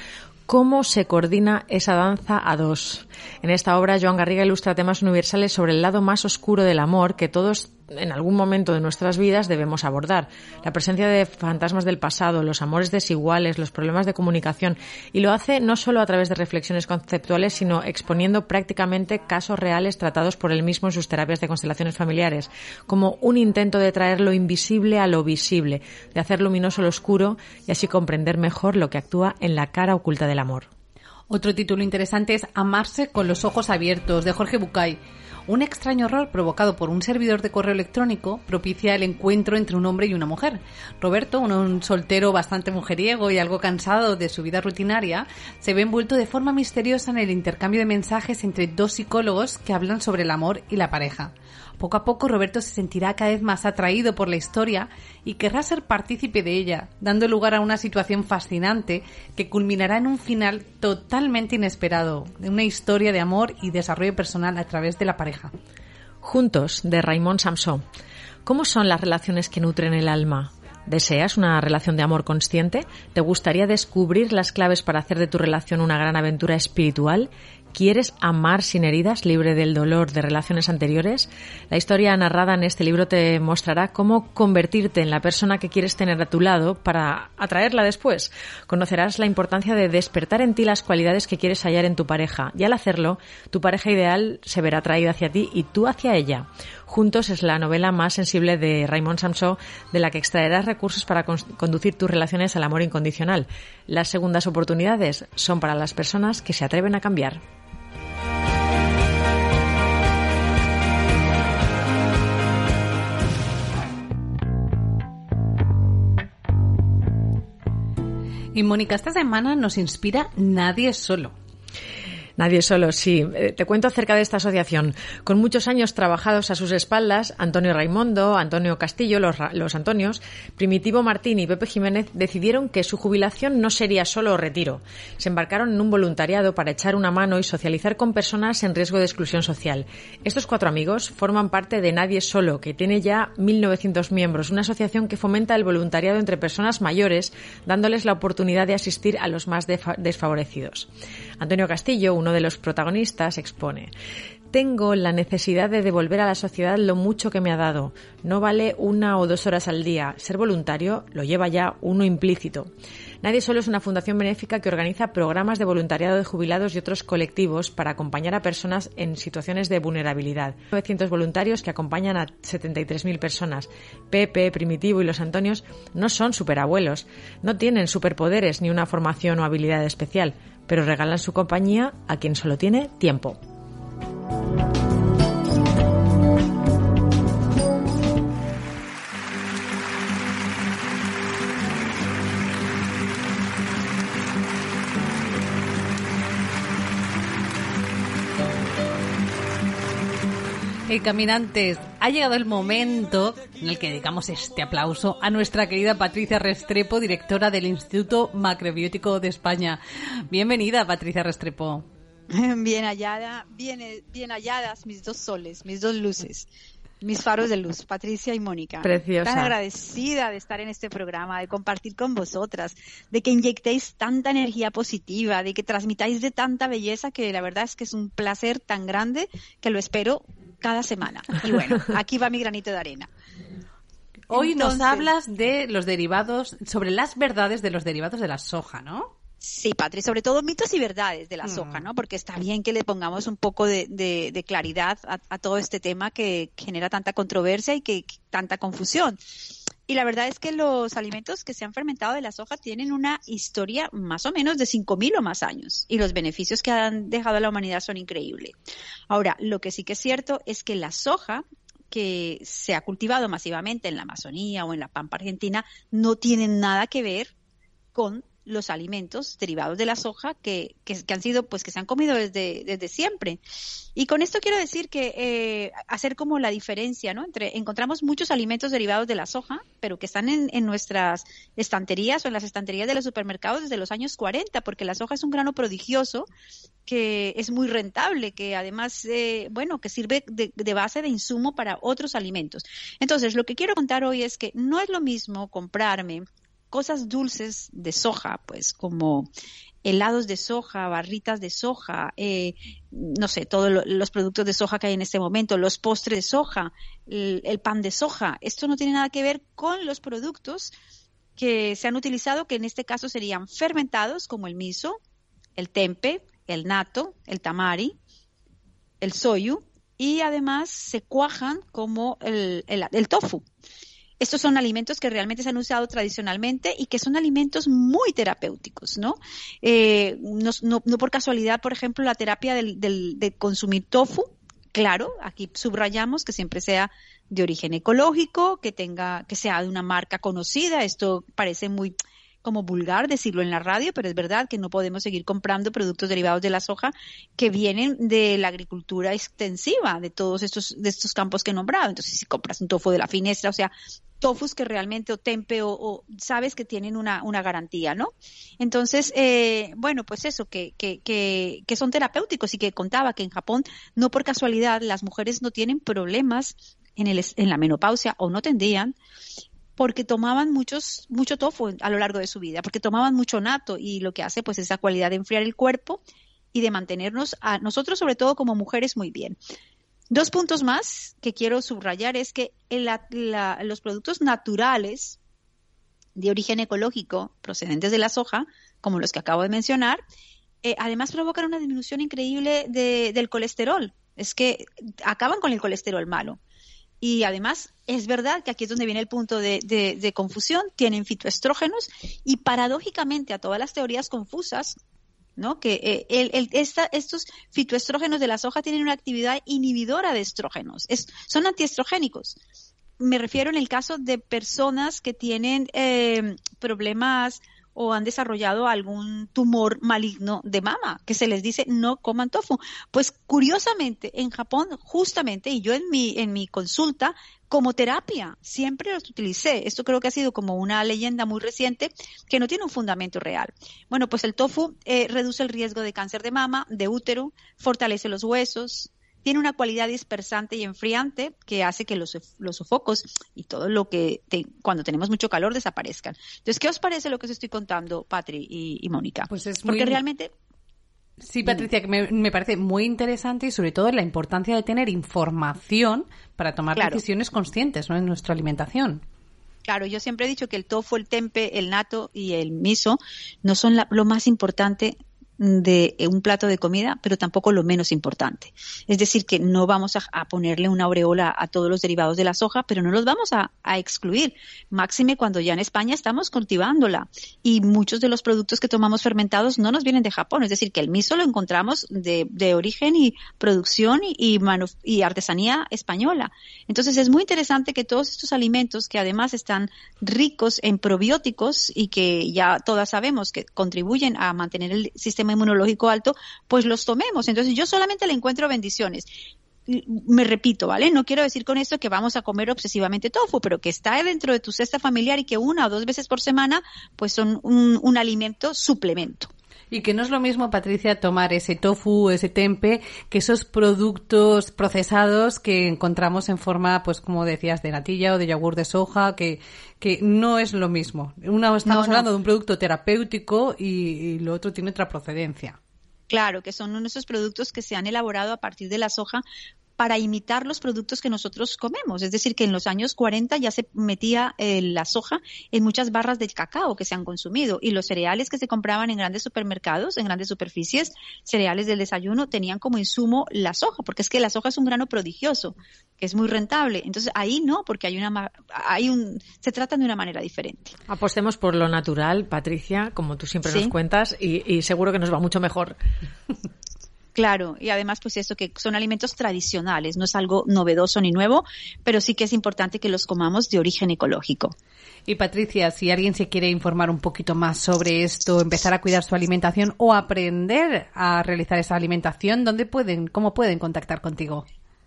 ¿Cómo se coordina esa danza a dos? En esta obra, Joan Garriga ilustra temas universales sobre el lado más oscuro del amor que todos en algún momento de nuestras vidas debemos abordar. La presencia de fantasmas del pasado, los amores desiguales, los problemas de comunicación. Y lo hace no solo a través de reflexiones conceptuales, sino exponiendo prácticamente casos reales tratados por él mismo en sus terapias de constelaciones familiares, como un intento de traer lo invisible a lo visible, de hacer luminoso lo oscuro y así comprender mejor lo que actúa en la cara oculta del amor. Otro título interesante es Amarse con los ojos abiertos, de Jorge Bucay. Un extraño error provocado por un servidor de correo electrónico propicia el encuentro entre un hombre y una mujer. Roberto, un, soltero bastante mujeriego y algo cansado de su vida rutinaria, se ve envuelto de forma misteriosa en el intercambio de mensajes entre dos psicólogos que hablan sobre el amor y la pareja. Poco a poco Roberto se sentirá cada vez más atraído por la historia y querrá ser partícipe de ella, dando lugar a una situación fascinante que culminará en un final totalmente inesperado, de una historia de amor y desarrollo personal a través de la pareja. Juntos, de Raymond Samson. ¿Cómo son las relaciones que nutren el alma? ¿Deseas una relación de amor consciente? ¿Te gustaría descubrir las claves para hacer de tu relación una gran aventura espiritual? ¿Quieres amar sin heridas, libre del dolor de relaciones anteriores? La historia narrada en este libro te mostrará cómo convertirte en la persona que quieres tener a tu lado para atraerla después. Conocerás la importancia de despertar en ti las cualidades que quieres hallar en tu pareja y al hacerlo, tu pareja ideal se verá atraída hacia ti y tú hacia ella. Juntos es la novela más sensible de Raymond Samson de la que extraerás recursos para conducir tus relaciones al amor incondicional. Las segundas oportunidades son para las personas que se atreven a cambiar. Y Mónica, esta semana nos inspira Nadie solo. Nadie solo, sí. Eh, te cuento acerca de esta asociación. Con muchos años trabajados a sus espaldas, Antonio Raimondo, Antonio Castillo, los, los Antonios, Primitivo Martín y Pepe Jiménez decidieron que su jubilación no sería solo retiro. Se embarcaron en un voluntariado para echar una mano y socializar con personas en riesgo de exclusión social. Estos cuatro amigos forman parte de Nadie Solo, que tiene ya 1.900 miembros, una asociación que fomenta el voluntariado entre personas mayores, dándoles la oportunidad de asistir a los más desfavorecidos. Antonio Castillo, uno de los protagonistas, expone tengo la necesidad de devolver a la sociedad lo mucho que me ha dado. No vale una o dos horas al día. Ser voluntario lo lleva ya uno implícito. Nadie Solo es una fundación benéfica que organiza programas de voluntariado de jubilados y otros colectivos para acompañar a personas en situaciones de vulnerabilidad. 900 voluntarios que acompañan a 73.000 personas. Pepe, Primitivo y los Antonios no son superabuelos, no tienen superpoderes ni una formación o habilidad especial, pero regalan su compañía a quien solo tiene tiempo. Hey, caminantes, ha llegado el momento en el que dedicamos este aplauso a nuestra querida Patricia Restrepo, directora del Instituto Macrobiótico de España. Bienvenida, Patricia Restrepo. Bien hallada, bien, bien halladas mis dos soles, mis dos luces mis faros de luz, Patricia y Mónica. Preciosa. Tan agradecida de estar en este programa, de compartir con vosotras, de que inyectéis tanta energía positiva, de que transmitáis de tanta belleza que la verdad es que es un placer tan grande que lo espero cada semana. Y bueno, aquí va mi granito de arena. Hoy nos hablas de los derivados, sobre las verdades de los derivados de la soja, ¿no? Sí, Patri, sobre todo mitos y verdades de la soja, mm. ¿no? Porque está bien que le pongamos un poco de, claridad a, todo este tema que genera tanta controversia y que, tanta confusión. Y la verdad es que los alimentos que se han fermentado de la soja tienen una historia más o menos de 5.000 o más años y los beneficios que han dejado a la humanidad son increíbles. Ahora, lo que sí que es cierto es que la soja que se ha cultivado masivamente en la Amazonía o en la Pampa Argentina no tiene nada que ver con los alimentos derivados de la soja que, que, han sido, pues que se han comido desde, desde siempre. Y con esto quiero decir que eh, hacer como la diferencia, ¿no? Entre, encontramos muchos alimentos derivados de la soja, pero que están en, en nuestras estanterías o en las estanterías de los supermercados desde los años 40, porque la soja es un grano prodigioso que es muy rentable, que además, eh, bueno, que sirve de, base de insumo para otros alimentos. Entonces, lo que quiero contar hoy es que no es lo mismo comprarme cosas dulces de soja, pues como helados de soja, barritas de soja, eh, no sé, todos los productos de soja que hay en este momento, los postres de soja, el, pan de soja. Esto no tiene nada que ver con los productos que se han utilizado, que en este caso serían fermentados, como el miso, el tempe, el nato, el tamari, el soyu, y además se cuajan como el, el tofu. Estos son alimentos que realmente se han usado tradicionalmente y que son alimentos muy terapéuticos, ¿no? Eh, no, por casualidad, por ejemplo, la terapia del, de consumir tofu, claro, aquí subrayamos que siempre sea de origen ecológico, que tenga, que sea de una marca conocida. Esto parece muy como vulgar decirlo en la radio, pero es verdad que no podemos seguir comprando productos derivados de la soja que vienen de la agricultura extensiva de todos estos de estos campos que he nombrado. Entonces, si compras un tofu de la finestra, o sea, tofus que realmente o tempe o, sabes que tienen una, una garantía, ¿no? Entonces, eh, bueno, pues eso, que, que, que, que, son terapéuticos y que contaba que en Japón, no por casualidad, las mujeres no tienen problemas en, el, en la menopausia o no tendrían porque tomaban muchos, mucho tofu a lo largo de su vida, porque tomaban mucho nato y lo que hace pues esa cualidad de enfriar el cuerpo y de mantenernos a nosotros sobre todo como mujeres muy bien. Dos puntos más que quiero subrayar es que los productos naturales de origen ecológico procedentes de la soja, como los que acabo de mencionar, eh, además provocan una disminución increíble del colesterol. Es que acaban con el colesterol malo. Y además es verdad que aquí es donde viene el punto de, de confusión, tienen fitoestrógenos y paradójicamente a todas las teorías confusas ¿no? Que eh, el, estos fitoestrógenos de la soja tienen una actividad inhibidora de estrógenos, es, son antiestrogénicos. Me refiero en el caso de personas que tienen eh, problemas o han desarrollado algún tumor maligno de mama, que se les dice no coman tofu. Pues curiosamente, en Japón, justamente, y yo en mi, en mi consulta, como terapia, siempre los utilicé. Esto creo que ha sido como una leyenda muy reciente que no tiene un fundamento real. Bueno, pues el tofu eh, reduce el riesgo de cáncer de mama, de útero, fortalece los huesos, tiene una cualidad dispersante y enfriante que hace que los, los sofocos y todo lo que cuando tenemos mucho calor desaparezcan. Entonces, ¿qué os parece lo que os estoy contando, Patri y, Mónica? Pues es Porque realmente Sí, Patricia, que me, parece muy interesante y sobre todo la importancia de tener información para tomar decisiones conscientes ¿no? en nuestra alimentación. Claro, yo siempre he dicho que el tofu, el tempe, el nato y el miso no son lo más importante de eh, un plato de comida, pero tampoco lo menos importante. Es decir, que no vamos a, ponerle una aureola a todos los derivados de la soja, pero no los vamos a, excluir. Máxime cuando ya en España estamos cultivándola y muchos de los productos que tomamos fermentados no nos vienen de Japón. Es decir, que el miso lo encontramos de, origen y producción y, y artesanía española. Entonces es muy interesante que todos estos alimentos que además están ricos en probióticos y que ya todas sabemos que contribuyen a mantener el sistema inmunológico alto, pues los tomemos. Entonces yo solamente le encuentro bendiciones me repito, ¿vale? No quiero decir con esto que vamos a comer obsesivamente tofu, pero que está dentro de tu cesta familiar y que una o dos veces por semana, pues son un alimento suplemento. Y que no es lo mismo, Patricia, tomar ese tofu, ese tempe, que esos productos procesados que encontramos en forma, pues como decías, de natilla o de yogur de soja, que, que no es lo mismo. Una estamos hablando de un producto terapéutico y, y lo otro tiene otra procedencia. Claro, que son uno de esos productos que se han elaborado a partir de la soja para imitar los productos que nosotros comemos. Es decir, que en los años 40 ya se metía eh, la soja en muchas barras de cacao que se han consumido y los cereales que se compraban en grandes supermercados, en grandes superficies, cereales del desayuno, tenían como insumo la soja, porque es que la soja es un grano prodigioso, que es muy rentable. Entonces ahí no, porque hay una, hay un, se tratan de una manera diferente. Apostemos por lo natural, Patricia, como tú siempre nos cuentas, y, y seguro que nos va mucho mejor. Claro, y además pues esto que son alimentos tradicionales, no es algo novedoso ni nuevo, pero sí que es importante que los comamos de origen ecológico. Y Patricia, si alguien se quiere informar un poquito más sobre esto, empezar a cuidar su alimentación o aprender a realizar esa alimentación, ¿dónde pueden, cómo pueden contactar contigo?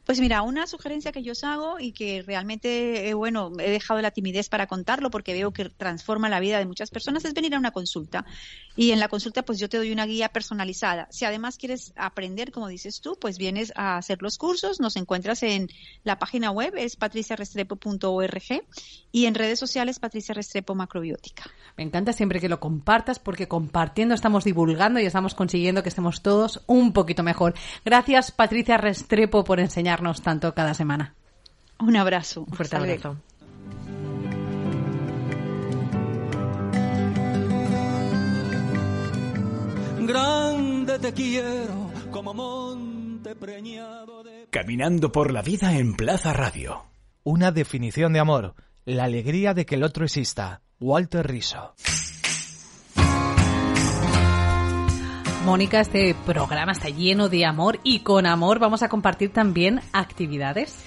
Pues mira, una sugerencia que yo os hago y que realmente, eh, bueno, he dejado la timidez para contarlo porque veo que transforma la vida de muchas personas es venir a una consulta. Y en la consulta, pues yo te doy una guía personalizada. Si además quieres aprender, como dices tú, pues vienes a hacer los cursos. Nos encuentras en la página web, es patriciarestrepo.org y en redes sociales, Patricia Restrepo Macrobiótica. Me encanta siempre que lo compartas porque compartiendo estamos divulgando y estamos consiguiendo que estemos todos un poquito mejor. Gracias, Patricia Restrepo, por enseñar tanto cada semana. Un abrazo. Un fuerte abrazo. Grande te quiero como monte preñado de... Caminando por la vida en Plaza Radio. Una definición de amor. La alegría de que el otro exista. Walter Riso. Mónica, este programa está lleno de amor y con amor vamos a compartir también actividades.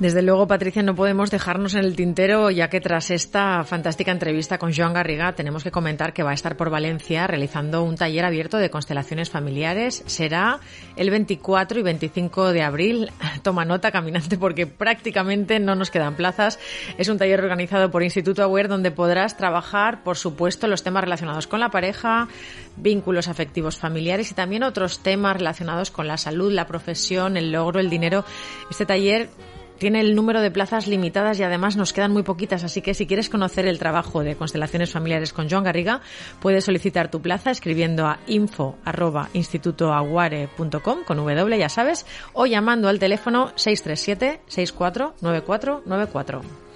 Desde luego, Patricia, no podemos dejarnos en el tintero, ya que tras esta fantástica entrevista con Joan Garriga, tenemos que comentar que va a estar por Valencia realizando un taller abierto de constelaciones familiares. Será el 24 y 25 de abril. Toma nota, caminante, porque prácticamente no nos quedan plazas. Es un taller organizado por Instituto Aware, donde podrás trabajar, por supuesto, los temas relacionados con la pareja, vínculos afectivos familiares y también otros temas relacionados con la salud, la profesión, el logro, el dinero. Este taller tiene el número de plazas limitadas y además nos quedan muy poquitas, así que si quieres conocer el trabajo de constelaciones familiares con Joan Garriga, puedes solicitar tu plaza escribiendo a info@institutoaguare.com con W, ya sabes, o llamando al teléfono 637 649494.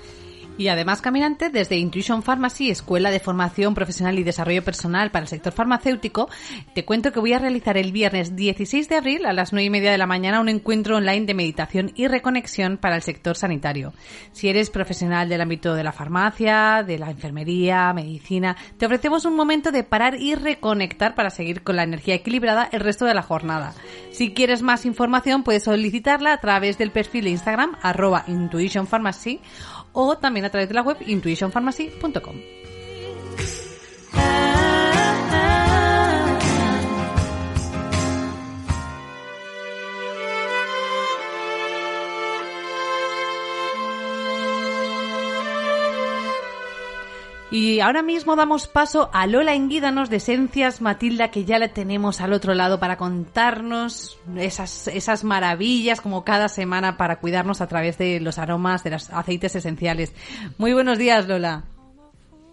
Y además, caminante, desde Intuition Pharmacy, Escuela de Formación Profesional y Desarrollo Personal para el sector farmacéutico, te cuento que voy a realizar el viernes 16 de abril a las 9 y media de la mañana un encuentro online de meditación y reconexión para el sector sanitario. Si eres profesional del ámbito de la farmacia, de la enfermería, medicina, te ofrecemos un momento de parar y reconectar para seguir con la energía equilibrada el resto de la jornada. Si quieres más información, puedes solicitarla a través del perfil de Instagram arroba Intuition Pharmacy o también a través de la web intuitionpharmacy.com. Y ahora mismo damos paso a Lola Enguídanos de Esencias Matilda, que ya la tenemos al otro lado para contarnos esas, esas maravillas como cada semana para cuidarnos a través de los aromas de los aceites esenciales. Muy buenos días, Lola.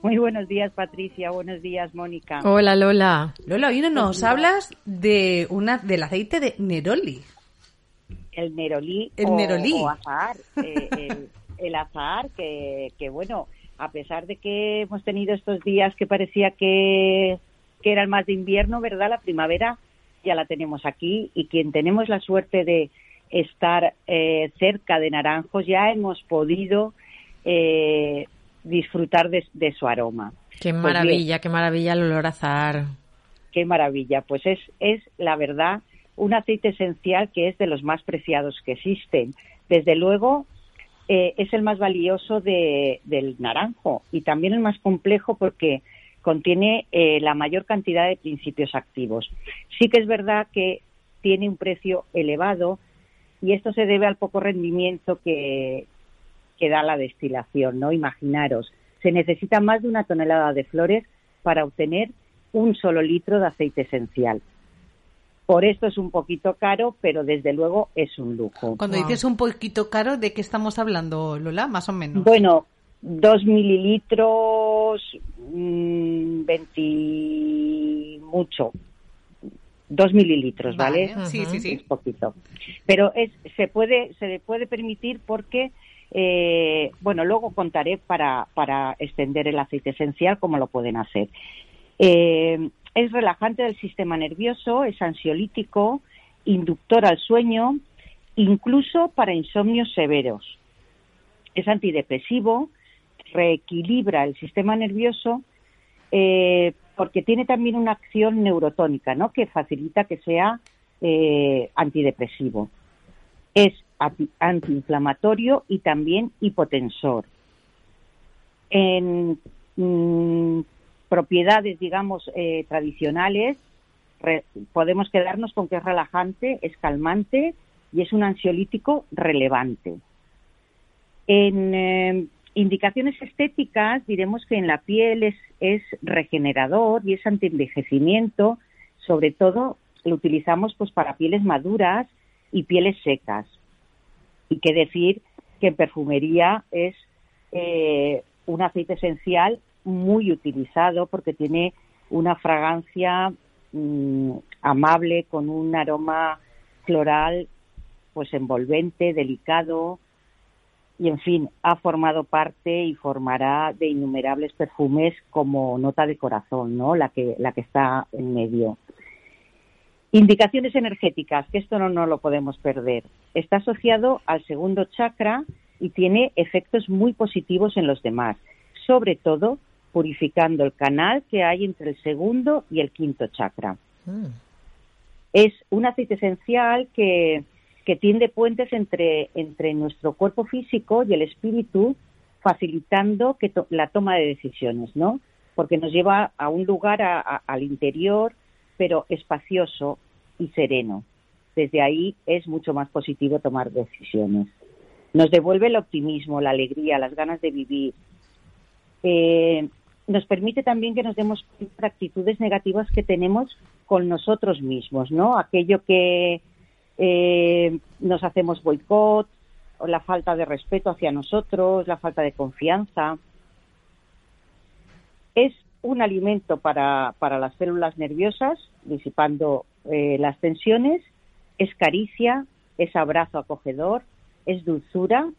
Muy buenos días, Patricia. Buenos días, Mónica. Hola, Lola. Lola, hoy nos hablas de una del aceite de Neroli. El Neroli. El o, Neroli. O azahar. eh, el, el azahar, que, que bueno, a pesar de que hemos tenido estos días que parecía que, que eran más de invierno, ¿verdad? La primavera ya la tenemos aquí y quien tenemos la suerte de estar eh, cerca de naranjos ya hemos podido eh, disfrutar de, de, su aroma. Qué Pues maravilla, qué maravilla el olor a azahar. Qué maravilla. Pues es, es la verdad un aceite esencial que es de los más preciados que existen. Desde luego, eh, es el más valioso de, del naranjo y también el más complejo porque contiene eh, la mayor cantidad de principios activos. Sí que es verdad que tiene un precio elevado y esto se debe al poco rendimiento que, que da la destilación, ¿no? Imaginaros, se necesita más de una tonelada de flores para obtener un solo litro de aceite esencial. Por esto es un poquito caro, pero desde luego es un lujo. Cuando wow. dices un poquito caro, ¿de qué estamos hablando, Lola? Más o menos. Bueno, dos mililitros, mmm, 20, mucho. Dos mililitros, ¿vale? vale. Sí, sí, sí. Es poquito. Pero es, se puede, se le puede permitir porque, eh, bueno, luego contaré para, para extender el aceite esencial cómo lo pueden hacer. Eh, es relajante del sistema nervioso, es ansiolítico, inductor al sueño, incluso para insomnios severos. Es antidepresivo, reequilibra el sistema nervioso eh, porque tiene también una acción neurotónica, ¿no? Que facilita que sea eh, antidepresivo. Es antiinflamatorio y también hipotensor. En mmm, propiedades, digamos, eh, tradicionales, re, podemos quedarnos con que es relajante, es calmante y es un ansiolítico relevante. En eh, indicaciones estéticas diremos que en la piel es, regenerador y es antienvejecimiento, sobre todo lo utilizamos pues para pieles maduras y pieles secas. Y qué decir que en perfumería es eh, un aceite esencial muy utilizado porque tiene una fragancia mmm, amable con un aroma floral pues envolvente, delicado y en fin, ha formado parte y formará de innumerables perfumes como nota de corazón, ¿no? La que la que está en medio. Indicaciones energéticas, que esto no, no lo podemos perder. Está asociado al segundo chakra y tiene efectos muy positivos en los demás, sobre todo purificando el canal que hay entre el segundo y el quinto chakra. Mm. Es un aceite esencial que, que tiende puentes entre, entre nuestro cuerpo físico y el espíritu, facilitando que to la toma de decisiones, ¿no? Porque nos lleva a un lugar a, a, al interior, pero espacioso y sereno. Desde ahí es mucho más positivo tomar decisiones. Nos devuelve el optimismo, la alegría, las ganas de vivir. Eh, nos permite también que nos demos actitudes negativas que tenemos con nosotros mismos, ¿no? Aquello que eh, nos hacemos boicot, la falta de respeto hacia nosotros, la falta de confianza. Es un alimento para, para las células nerviosas, disipando eh, las tensiones, es caricia, es abrazo acogedor, es dulzura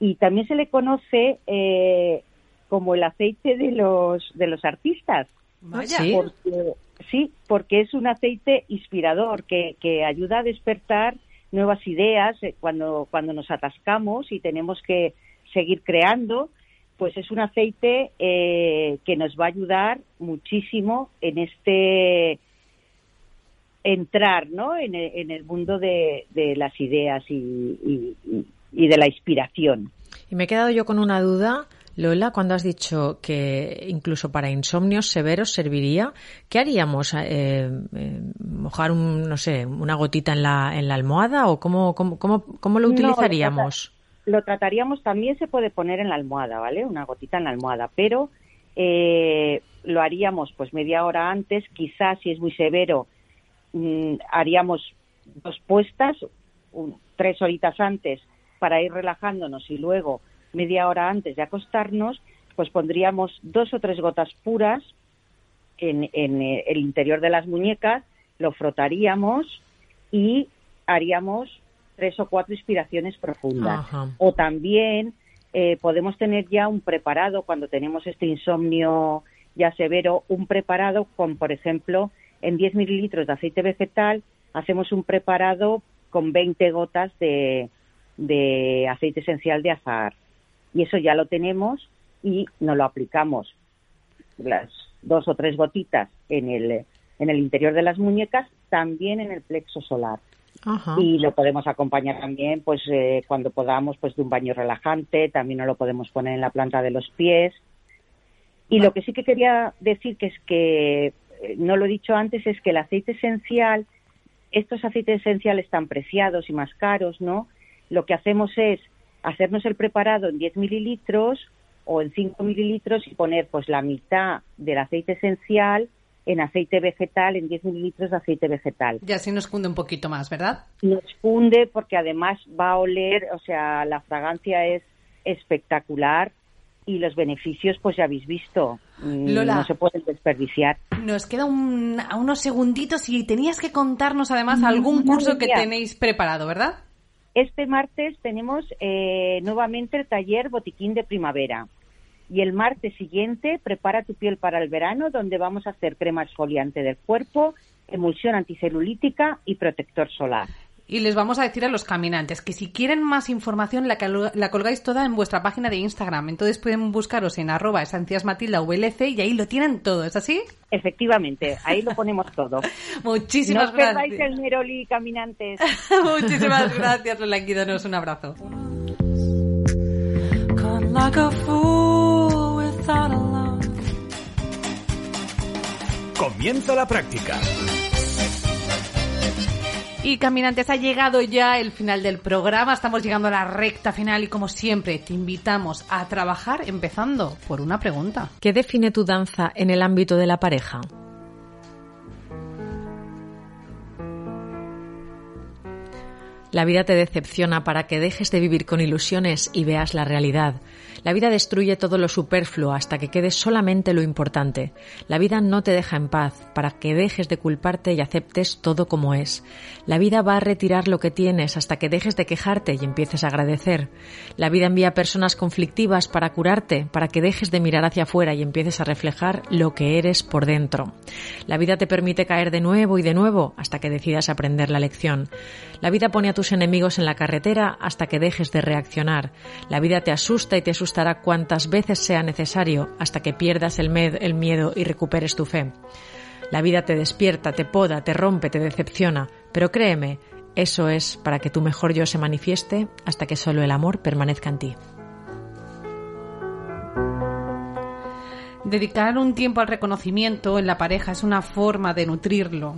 y también se le conoce eh, como el aceite de los de los artistas. Vaya. Porque, sí, porque es un aceite inspirador que, que ayuda a despertar nuevas ideas eh, cuando, cuando nos atascamos y tenemos que seguir creando, pues es un aceite eh, que nos va a ayudar muchísimo en este entrar ¿no? en, el, en el mundo de, de las ideas y, y, y de la inspiración. Y me he quedado yo con una duda Lola, cuando has dicho que incluso para insomnios severos serviría, ¿qué haríamos? Eh, eh, ¿Mojar, un, no sé, una gotita en la, en la almohada o cómo, cómo, cómo, cómo lo utilizaríamos? No, lo, trataríamos, también se puede poner en la almohada, ¿vale? Una gotita en la almohada, pero eh, lo haríamos pues media hora antes, quizás si es muy severo mm, haríamos dos puestas, tres horitas antes para ir relajándonos y luego media hora antes de acostarnos, pues pondríamos dos o tres gotas puras en, en eh, el interior de las muñecas, lo frotaríamos y haríamos tres o cuatro inspiraciones profundas. O también eh, podemos tener ya un preparado cuando tenemos este insomnio ya severo, un preparado con, por ejemplo, en 10 mililitros de aceite vegetal, hacemos un preparado con 20 gotas de, de aceite esencial de azahar. Y eso ya lo tenemos y nos lo aplicamos las dos o tres gotitas en el, en el interior de las muñecas, también en el plexo solar. Y lo podemos acompañar también, pues eh, cuando podamos, pues de un baño relajante, también nos lo podemos poner en la planta de los pies. Y lo que sí que quería decir, que es que eh, no lo he dicho antes, es que el aceite esencial, estos aceites esenciales tan preciados y más caros, ¿no? Lo que hacemos es hacernos el preparado en 10 mililitros o en 5 mililitros y poner pues la mitad del aceite esencial en aceite vegetal, en 10 mililitros de aceite vegetal. Y así nos funde un poquito más, ¿verdad? Nos funde porque además va a oler, o sea, la fragancia es espectacular y los beneficios pues ya habéis visto. Mm, no se pueden desperdiciar. Nos queda unos segunditos y tenías que contarnos además algún curso que tenéis preparado, ¿verdad? Este martes tenemos eh, nuevamente el taller Botiquín de Primavera. Y el martes siguiente, prepara tu piel para el verano, donde vamos a hacer crema exfoliante del cuerpo, emulsión anticelulítica y protector solar. Y les vamos a decir a los caminantes que si quieren más información la, la colgáis toda en vuestra página de Instagram. Entonces pueden buscaros en arroba VLC y ahí lo tienen todo, ¿es así? Efectivamente, ahí lo ponemos todo. Muchísimas gracias. No os perdáis el Neroli, caminantes. Muchísimas gracias, Lola Guidonos. Un abrazo. Comienza la práctica. Y caminantes, ha llegado ya el final del programa, estamos llegando a la recta final y como siempre te invitamos a trabajar empezando por una pregunta. ¿Qué define tu danza en el ámbito de la pareja? La vida te decepciona para que dejes de vivir con ilusiones y veas la realidad. La vida destruye todo lo superfluo hasta que quede solamente lo importante. La vida no te deja en paz para que dejes de culparte y aceptes todo como es. La vida va a retirar lo que tienes hasta que dejes de quejarte y empieces a agradecer. La vida envía personas conflictivas para curarte, para que dejes de mirar hacia afuera y empieces a reflejar lo que eres por dentro. La vida te permite caer de nuevo y de nuevo hasta que decidas aprender la lección. La vida pone a tus enemigos en la carretera hasta que dejes de reaccionar. La vida te asusta y te asusta estará cuantas veces sea necesario hasta que pierdas el, el miedo y recuperes tu fe. La vida te despierta, te poda, te rompe, te decepciona, pero créeme, eso es para que tu mejor yo se manifieste hasta que solo el amor permanezca en ti. Dedicar un tiempo al reconocimiento en la pareja es una forma de nutrirlo.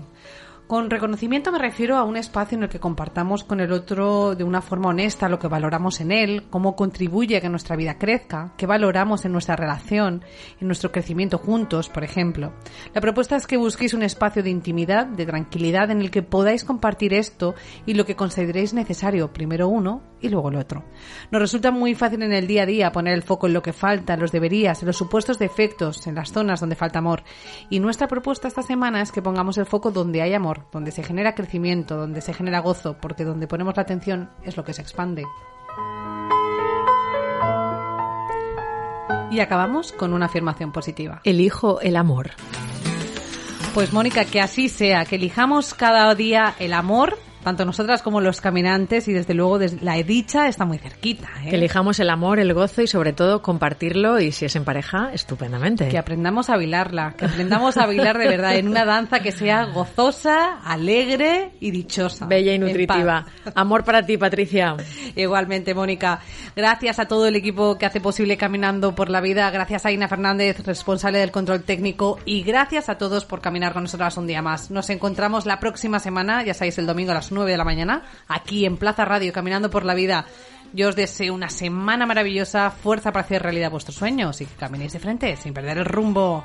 Con reconocimiento me refiero a un espacio en el que compartamos con el otro de una forma honesta lo que valoramos en él, cómo contribuye a que nuestra vida crezca, qué valoramos en nuestra relación, en nuestro crecimiento juntos, por ejemplo. La propuesta es que busquéis un espacio de intimidad, de tranquilidad en el que podáis compartir esto y lo que consideréis necesario, primero uno y luego el otro. Nos resulta muy fácil en el día a día poner el foco en lo que falta, en los deberías, en los supuestos defectos, en las zonas donde falta amor. Y nuestra propuesta esta semana es que pongamos el foco donde hay amor donde se genera crecimiento, donde se genera gozo, porque donde ponemos la atención es lo que se expande. Y acabamos con una afirmación positiva. Elijo el amor. Pues Mónica, que así sea, que elijamos cada día el amor tanto nosotras como los caminantes y desde luego la dicha está muy cerquita. ¿eh? Que elijamos el amor, el gozo y sobre todo compartirlo y si es en pareja, estupendamente. Que aprendamos a bailarla, que aprendamos a bailar de verdad en una danza que sea gozosa, alegre y dichosa. Bella y nutritiva. Amor para ti, Patricia. Igualmente, Mónica. Gracias a todo el equipo que hace posible Caminando por la Vida. Gracias a Ina Fernández, responsable del control técnico. Y gracias a todos por caminar con nosotras un día más. Nos encontramos la próxima semana, ya sabéis, el domingo a las 9 de la mañana, aquí en Plaza Radio, Caminando por la Vida. Yo os deseo una semana maravillosa, fuerza para hacer realidad vuestros sueños y que caminéis de frente sin perder el rumbo.